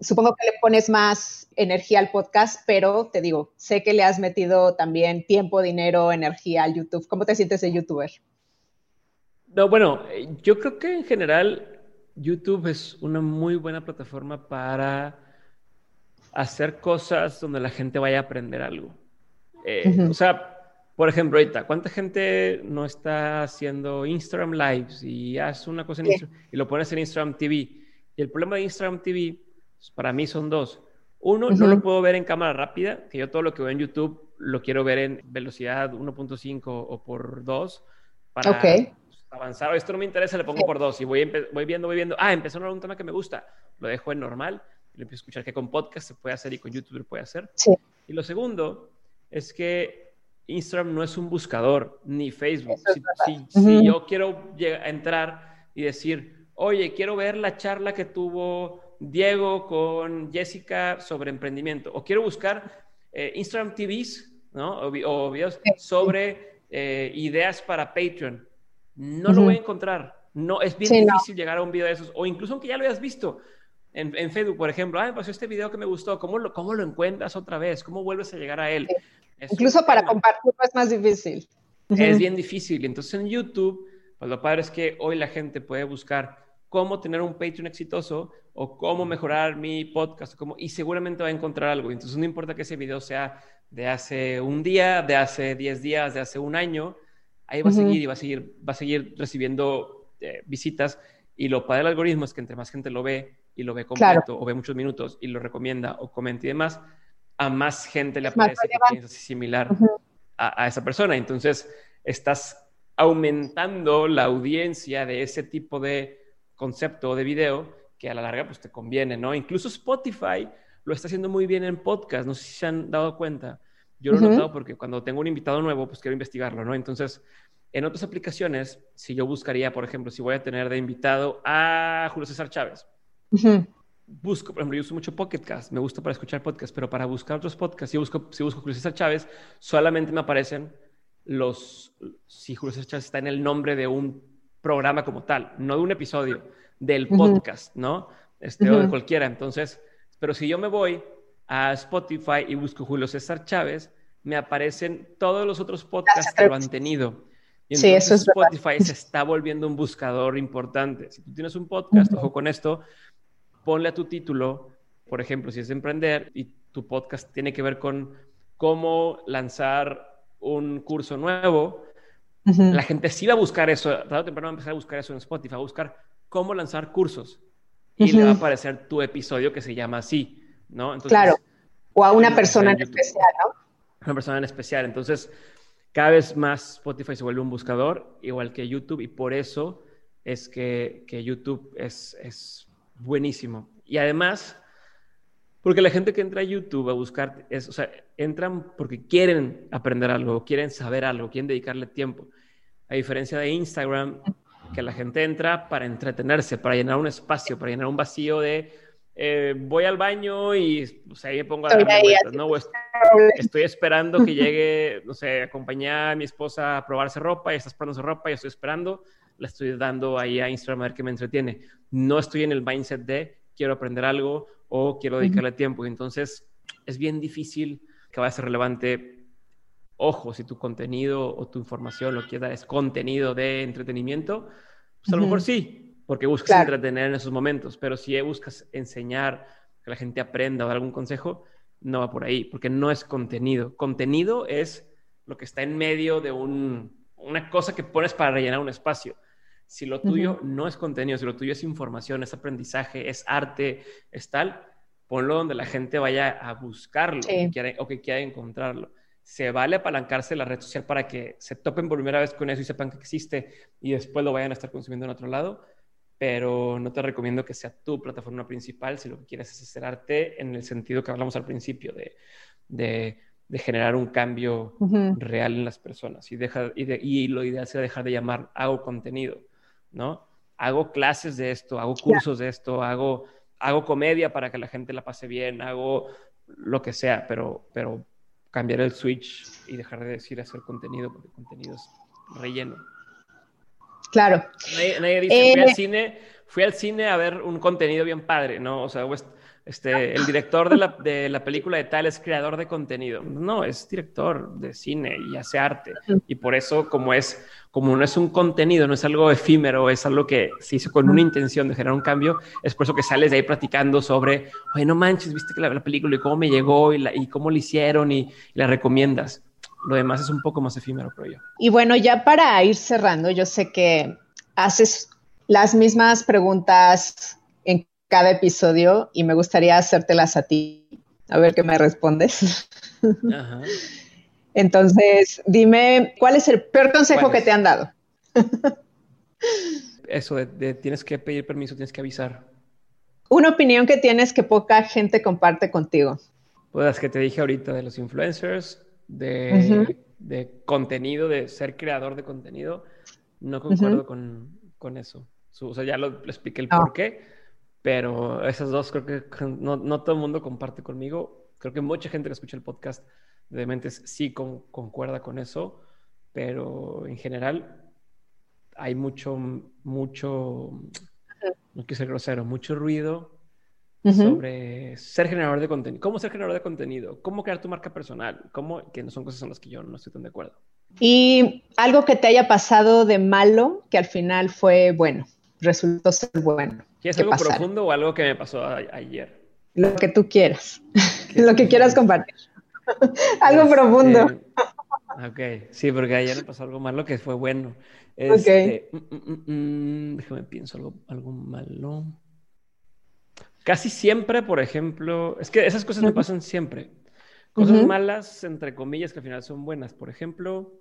Speaker 1: supongo que le pones más energía al podcast, pero te digo, sé que le has metido también tiempo, dinero, energía al YouTube. ¿Cómo te sientes de youtuber?
Speaker 2: No, bueno, yo creo que en general YouTube es una muy buena plataforma para hacer cosas donde la gente vaya a aprender algo. Eh, o sea, por ejemplo, ahorita, ¿cuánta gente no está haciendo Instagram Lives y hace una cosa en Instagram y lo pones en Instagram TV? Y el problema de Instagram TV, pues, para mí son dos. Uno, no lo puedo ver en cámara rápida, que yo todo lo que veo en YouTube lo quiero ver en velocidad 1.5 o por 2 para avanzar. Esto no me interesa, le pongo por 2 y voy, voy viendo, voy viendo. Ah, empezó a un tema que me gusta, lo dejo en normal lo empiezo a escuchar que con podcast se puede hacer y con YouTube se puede hacer.
Speaker 1: Sí.
Speaker 2: Y lo segundo es que Instagram no es un buscador, ni Facebook. Si, yo quiero entrar y decir, oye, quiero ver la charla que tuvo Diego con Jessica sobre emprendimiento, o quiero buscar eh, Instagram TVs, ¿no? O, videos sobre eh, ideas para Patreon. No lo voy a encontrar. No, es bien difícil llegar a un video de esos. O incluso aunque ya lo hayas visto en, en Facebook, por ejemplo. Ah, pues este video que me gustó. ¿Cómo lo, cómo lo encuentras otra vez? ¿Cómo vuelves a llegar a él?
Speaker 1: Incluso para compartirlo es más difícil.
Speaker 2: Es bien difícil. Entonces en YouTube, pues lo padre es que hoy la gente puede buscar cómo tener un Patreon exitoso o cómo mejorar mi podcast cómo, y seguramente va a encontrar algo. Entonces no importa que ese video sea de hace un día, de hace 10 días, de hace un año, ahí va a seguir y va a seguir, va a seguir recibiendo eh, visitas. Y lo padre del algoritmo es que entre más gente lo ve y lo ve completo o ve muchos minutos y lo recomienda o comenta y demás, a más gente le aparece que piensa similar a, a esa persona. Entonces estás aumentando la audiencia de ese tipo de concepto de video que a la larga pues te conviene, ¿no? Incluso Spotify lo está haciendo muy bien en podcast, no sé si se han dado cuenta. Yo lo he notado porque cuando tengo un invitado nuevo, pues quiero investigarlo, ¿no? Entonces, en otras aplicaciones, si yo buscaría, por ejemplo, si voy a tener de invitado a Julio César Chávez, busco, por ejemplo, yo uso mucho Pocket Cast, me gusta para escuchar podcast, pero para buscar otros podcasts, si busco, si busco Julio César Chávez, solamente me aparecen los, si Julio César Chávez está en el nombre de un programa como tal, no de un episodio, del podcast, ¿no? Este, o de cualquiera. Entonces, pero si yo me voy a Spotify y busco Julio César Chávez, me aparecen todos los otros podcasts que lo han tenido. Y sí, eso es Spotify se está volviendo un buscador importante. Si tú tienes un podcast, ojo con esto, ponle a tu título, por ejemplo, si es de emprender y tu podcast tiene que ver con cómo lanzar un curso nuevo, la gente sí va a buscar eso, tarde o temprano va a empezar a buscar eso en Spotify, a buscar cómo lanzar cursos. Y le va a aparecer tu episodio que se llama así, ¿no?
Speaker 1: claro. O a una persona en especial, ¿no?
Speaker 2: Una persona en especial. Entonces, cada vez más Spotify se vuelve un buscador, igual que YouTube, y por eso es que, que YouTube es, es buenísimo. Y además, porque la gente que entra a YouTube a buscar, es, o sea, entran porque quieren aprender algo, quieren saber algo, quieren dedicarle tiempo. A diferencia de Instagram, que la gente entra para entretenerse, para llenar un espacio, para llenar un vacío de eh, voy al baño y o sea, ahí me pongo a darme vueltas, ¿no? estoy esperando que llegue, no sé, acompañar a mi esposa a probarse ropa y está probándose ropa y estoy esperando, la estoy dando ahí a Instagram a ver qué me entretiene. No estoy en el mindset de quiero aprender algo o quiero dedicarle tiempo. Entonces, es bien difícil que vaya a ser relevante ojo, si tu contenido o tu información lo que da es contenido de entretenimiento, pues a lo mejor sí, porque buscas entretener en esos momentos, pero si buscas enseñar, que la gente aprenda o dar algún consejo, no va por ahí, porque no es contenido. Contenido es lo que está en medio de una cosa que pones para rellenar un espacio. Si lo tuyo no es contenido, si lo tuyo es información, es aprendizaje, es arte, es tal, ponlo donde la gente vaya a buscarlo o que quiera encontrarlo se vale apalancarse la red social para que se topen por primera vez con eso y sepan que existe y después lo vayan a estar consumiendo en otro lado, pero no te recomiendo que sea tu plataforma principal si lo que quieres es hacer arte en el sentido que hablamos al principio de, de, generar un cambio real en las personas y, deja, y, y, lo ideal sería dejar de llamar hago contenido, ¿no? Hago clases de esto, hago cursos de esto, hago, hago comedia para que la gente la pase bien, hago lo que sea, pero, pero cambiar el switch y dejar de decir hacer contenido, porque contenido es relleno.
Speaker 1: Claro.
Speaker 2: Nadie, dice, fui al eh, cine, fui al cine a ver un contenido bien padre, ¿no? O sea, este, el director de la, de la, película de tal es creador de contenido. No, es director de cine y hace arte. Y por eso, como es, como no es un contenido, no es algo efímero, es algo que se hizo con una intención de generar un cambio, es por eso que sales de ahí platicando sobre, oye, no manches, viste que la, película y cómo me llegó y, y cómo lo hicieron y, la recomiendas. Lo demás es un poco más efímero, creo yo.
Speaker 1: Y bueno, ya para ir cerrando, yo sé que haces las mismas preguntas cada episodio y me gustaría hacértelas a ti, a ver qué me respondes. <laughs> Entonces, dime, ¿cuál es el peor consejo que te han dado? <laughs>
Speaker 2: Eso de, tienes que pedir permiso, tienes que avisar.
Speaker 1: Una opinión que tienes que poca gente comparte contigo.
Speaker 2: Pues las que te dije ahorita de los influencers, de, contenido, de ser creador de contenido, no concuerdo con, eso. o sea, ya lo, expliqué el por qué pero esas dos creo que no, no todo el mundo comparte conmigo. Creo que mucha gente que escucha el podcast de Dementes sí concuerda con eso, pero en general hay mucho, mucho, no quiero ser grosero, mucho ruido sobre ser generador de contenido. ¿Cómo ser generador de contenido? ¿Cómo crear tu marca personal? ¿Cómo? Que no son cosas en las que yo no estoy tan de acuerdo.
Speaker 1: Y algo que te haya pasado de malo que al final fue bueno, resultó ser bueno.
Speaker 2: ¿Quieres algo profundo o algo que me pasó ayer?
Speaker 1: Lo que tú quieras, <laughs> lo que quieras compartir. <laughs> algo este, profundo.
Speaker 2: ok, sí, porque ayer me pasó algo malo que fue bueno. Este, mm, mm, mm, déjame pienso algo, algo malo. Casi siempre, por ejemplo, es que esas cosas me pasan siempre. Cosas malas, entre comillas, que al final son buenas. Por ejemplo,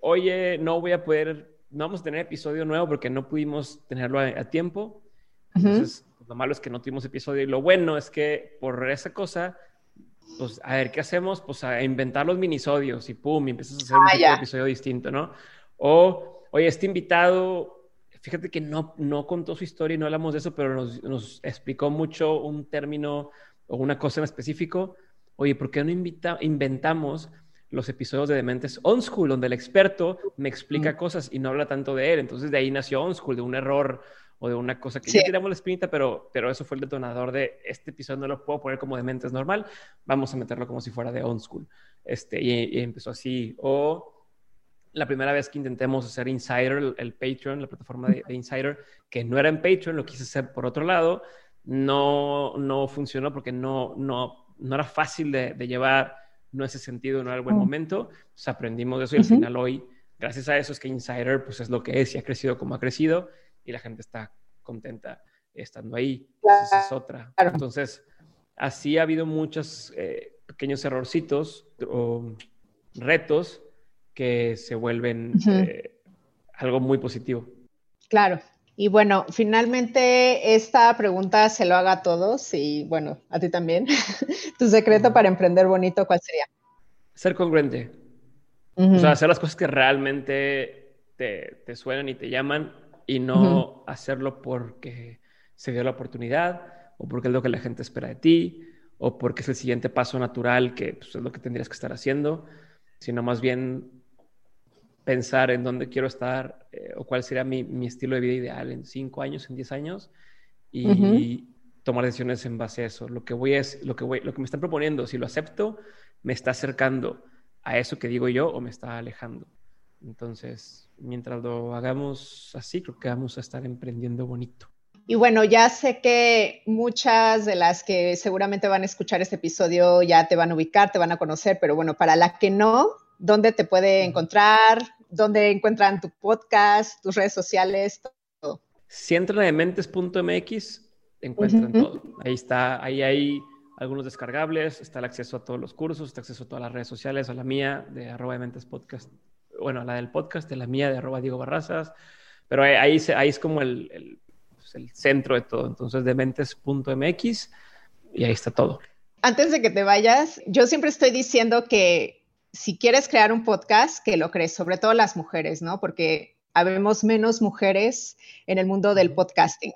Speaker 2: oye, no voy a poder, no vamos a tener episodio nuevo porque no pudimos tenerlo a, tiempo. Entonces, lo malo es que no tuvimos episodio y lo bueno es que por esa cosa, pues a ver, ¿qué hacemos? Pues a inventar los minisodios y pum, y empiezas a hacer un ah, episodio distinto, ¿no? O, oye, este invitado fíjate que no, no contó su historia y no hablamos de eso, pero nos, nos explicó mucho un término o una cosa en específico. Oye, ¿por qué no invita, inventamos los episodios de Dementes On School, donde el experto me explica cosas y no habla tanto de él? Entonces de ahí nació On School, de un error o de una cosa que ya tiramos la espinita, pero, pero eso fue el detonador de este episodio no lo puedo poner como Dementes normal, vamos a meterlo como si fuera de On School. Este, y, y empezó así. O la primera vez que intentemos hacer Insider, el, Patreon, la plataforma de, Insider, que no era en Patreon, lo quise hacer por otro lado, no, no funcionó porque no, no, no era fácil de, llevar, no ese sentido, no era el buen momento. Entonces aprendimos de eso y al final hoy, gracias a eso, es que Insider pues es lo que es y ha crecido como ha crecido y la gente está contenta estando ahí. Entonces es otra. Entonces, así ha habido muchos eh, pequeños errorcitos o retos que se vuelven eh, algo muy positivo.
Speaker 1: Claro. Y bueno, finalmente esta pregunta se lo haga a todos y bueno, a ti también. <laughs> tu secreto para emprender bonito, ¿cuál sería?
Speaker 2: Ser congruente. O sea, hacer las cosas que realmente te, te suenan y te llaman y no hacerlo porque se dio la oportunidad o porque es lo que la gente espera de ti o porque es el siguiente paso natural que pues, es lo que tendrías que estar haciendo, sino más bien pensar en dónde quiero estar eh, o cuál sería mi, mi, estilo de vida ideal en cinco años, en diez años y tomar decisiones en base a eso. Lo que voy es, lo que voy, lo que me están proponiendo, si lo acepto, me está acercando a eso que digo yo o me está alejando. Entonces, mientras lo hagamos así, creo que vamos a estar emprendiendo bonito.
Speaker 1: Y bueno, ya sé que muchas de las que seguramente van a escuchar este episodio ya te van a ubicar, te van a conocer, pero bueno, para la que no, ¿dónde te puede encontrar? ¿Dónde encuentran tu podcast, tus redes sociales? Todo.
Speaker 2: Si entran a dementes.mx, encuentran todo. Ahí está, ahí hay algunos descargables, está el acceso a todos los cursos, está el acceso a todas las redes sociales, a la mía de arroba dementes podcast, bueno, a la del podcast, de la mía de arroba Diego Barrazas, pero ahí, ahí, es como el, pues, el, centro de todo. Entonces, dementes.mx y ahí está todo.
Speaker 1: Antes de que te vayas, yo siempre estoy diciendo que si quieres crear un podcast, que lo crees, sobre todo las mujeres, ¿no? Porque habemos menos mujeres en el mundo del podcasting.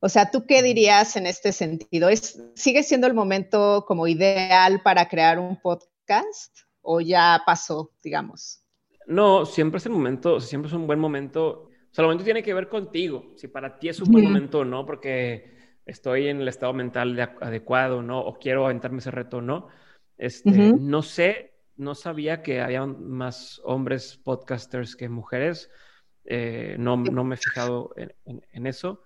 Speaker 1: O sea, ¿tú qué dirías en este sentido? ¿Es, ¿Sigue siendo el momento como ideal para crear un podcast o ya pasó, digamos?
Speaker 2: No, siempre es el momento, siempre es un buen momento. O sea, el momento tiene que ver contigo, si para ti es un buen momento o no, porque estoy en el estado mental adecuado, ¿no? O quiero aventarme ese reto, ¿no? Este, No sé no sabía que había más hombres podcasters que mujeres. Eh, no, no, me he fijado en, eso,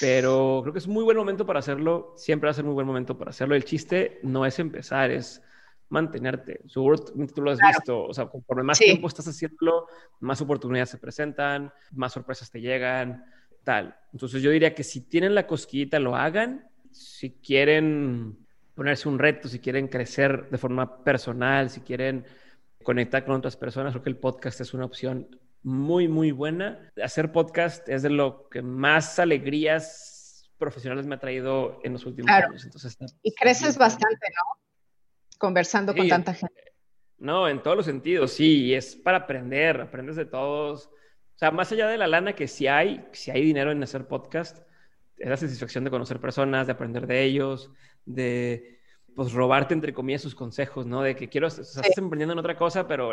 Speaker 2: pero creo que es muy buen momento para hacerlo. Siempre va a ser muy buen momento para hacerlo. El chiste no es empezar, es mantenerte. Seguro tú lo has visto. O sea, conforme más tiempo estás haciéndolo, más oportunidades se presentan, más sorpresas te llegan, tal. Entonces yo diría que si tienen la cosquillita, lo hagan. Si quieren ponerse un reto, si quieren crecer de forma personal, si quieren conectar con otras personas, creo que el podcast es una opción muy, muy buena. Hacer podcast es de lo que más alegrías profesionales me ha traído en los últimos años. Entonces,
Speaker 1: y creces bastante, ¿no? Conversando con tanta gente.
Speaker 2: No, en todos los sentidos, sí, es para aprender, aprendes de todos. O sea, más allá de la lana que si hay, si hay dinero en hacer podcast, es la satisfacción de conocer personas, de aprender de ellos, de pues robarte entre comillas sus consejos, ¿no? De que quiero, o sea, estás emprendiendo en otra cosa, pero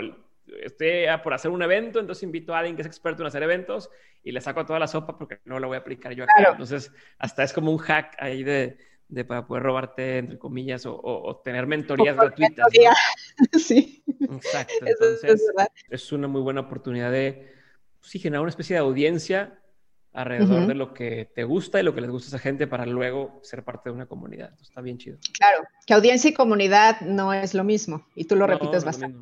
Speaker 2: estoy por hacer un evento, entonces invito a alguien que es experto en hacer eventos y le saco toda la sopa porque no la voy a aplicar yo acá. Entonces, hasta es como un hack ahí de, de para poder robarte, entre comillas, o, tener mentorías gratuitas. <laughs>
Speaker 3: Sí.
Speaker 2: Exacto. Entonces, es, una muy buena oportunidad de pues, sí, generar una especie de audiencia alrededor de lo que te gusta y lo que les gusta a esa gente para luego ser parte de una comunidad. está bien chido.
Speaker 3: Claro, que audiencia y comunidad no es lo mismo y tú lo repites bastante.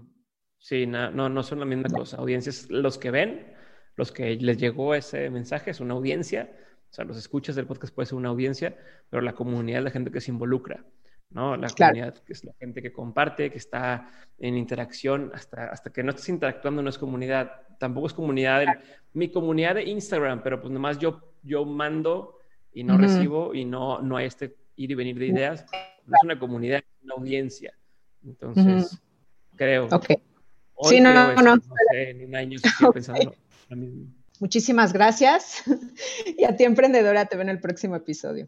Speaker 2: Sí, no, no, son la misma cosa. Audiencias, los que ven, los que les llegó ese mensaje es una audiencia. O sea, los escuchas del podcast puede ser una audiencia, pero la comunidad es la gente que se involucra, ¿no? La comunidad que es la gente que comparte, que está en interacción, hasta, hasta que no estés interactuando no es comunidad. Tampoco es comunidad, mi comunidad de Instagram, pero pues nomás yo, yo mando y no recibo y no, no hay este ir y venir de ideas. No es una comunidad, es una audiencia. Entonces, creo.
Speaker 3: Ok. sí, no, no, no. no
Speaker 2: sé, en un año estoy <laughs> pensando lo mismo.
Speaker 3: Muchísimas gracias. <laughs> y a ti, emprendedora, te veo en el próximo episodio.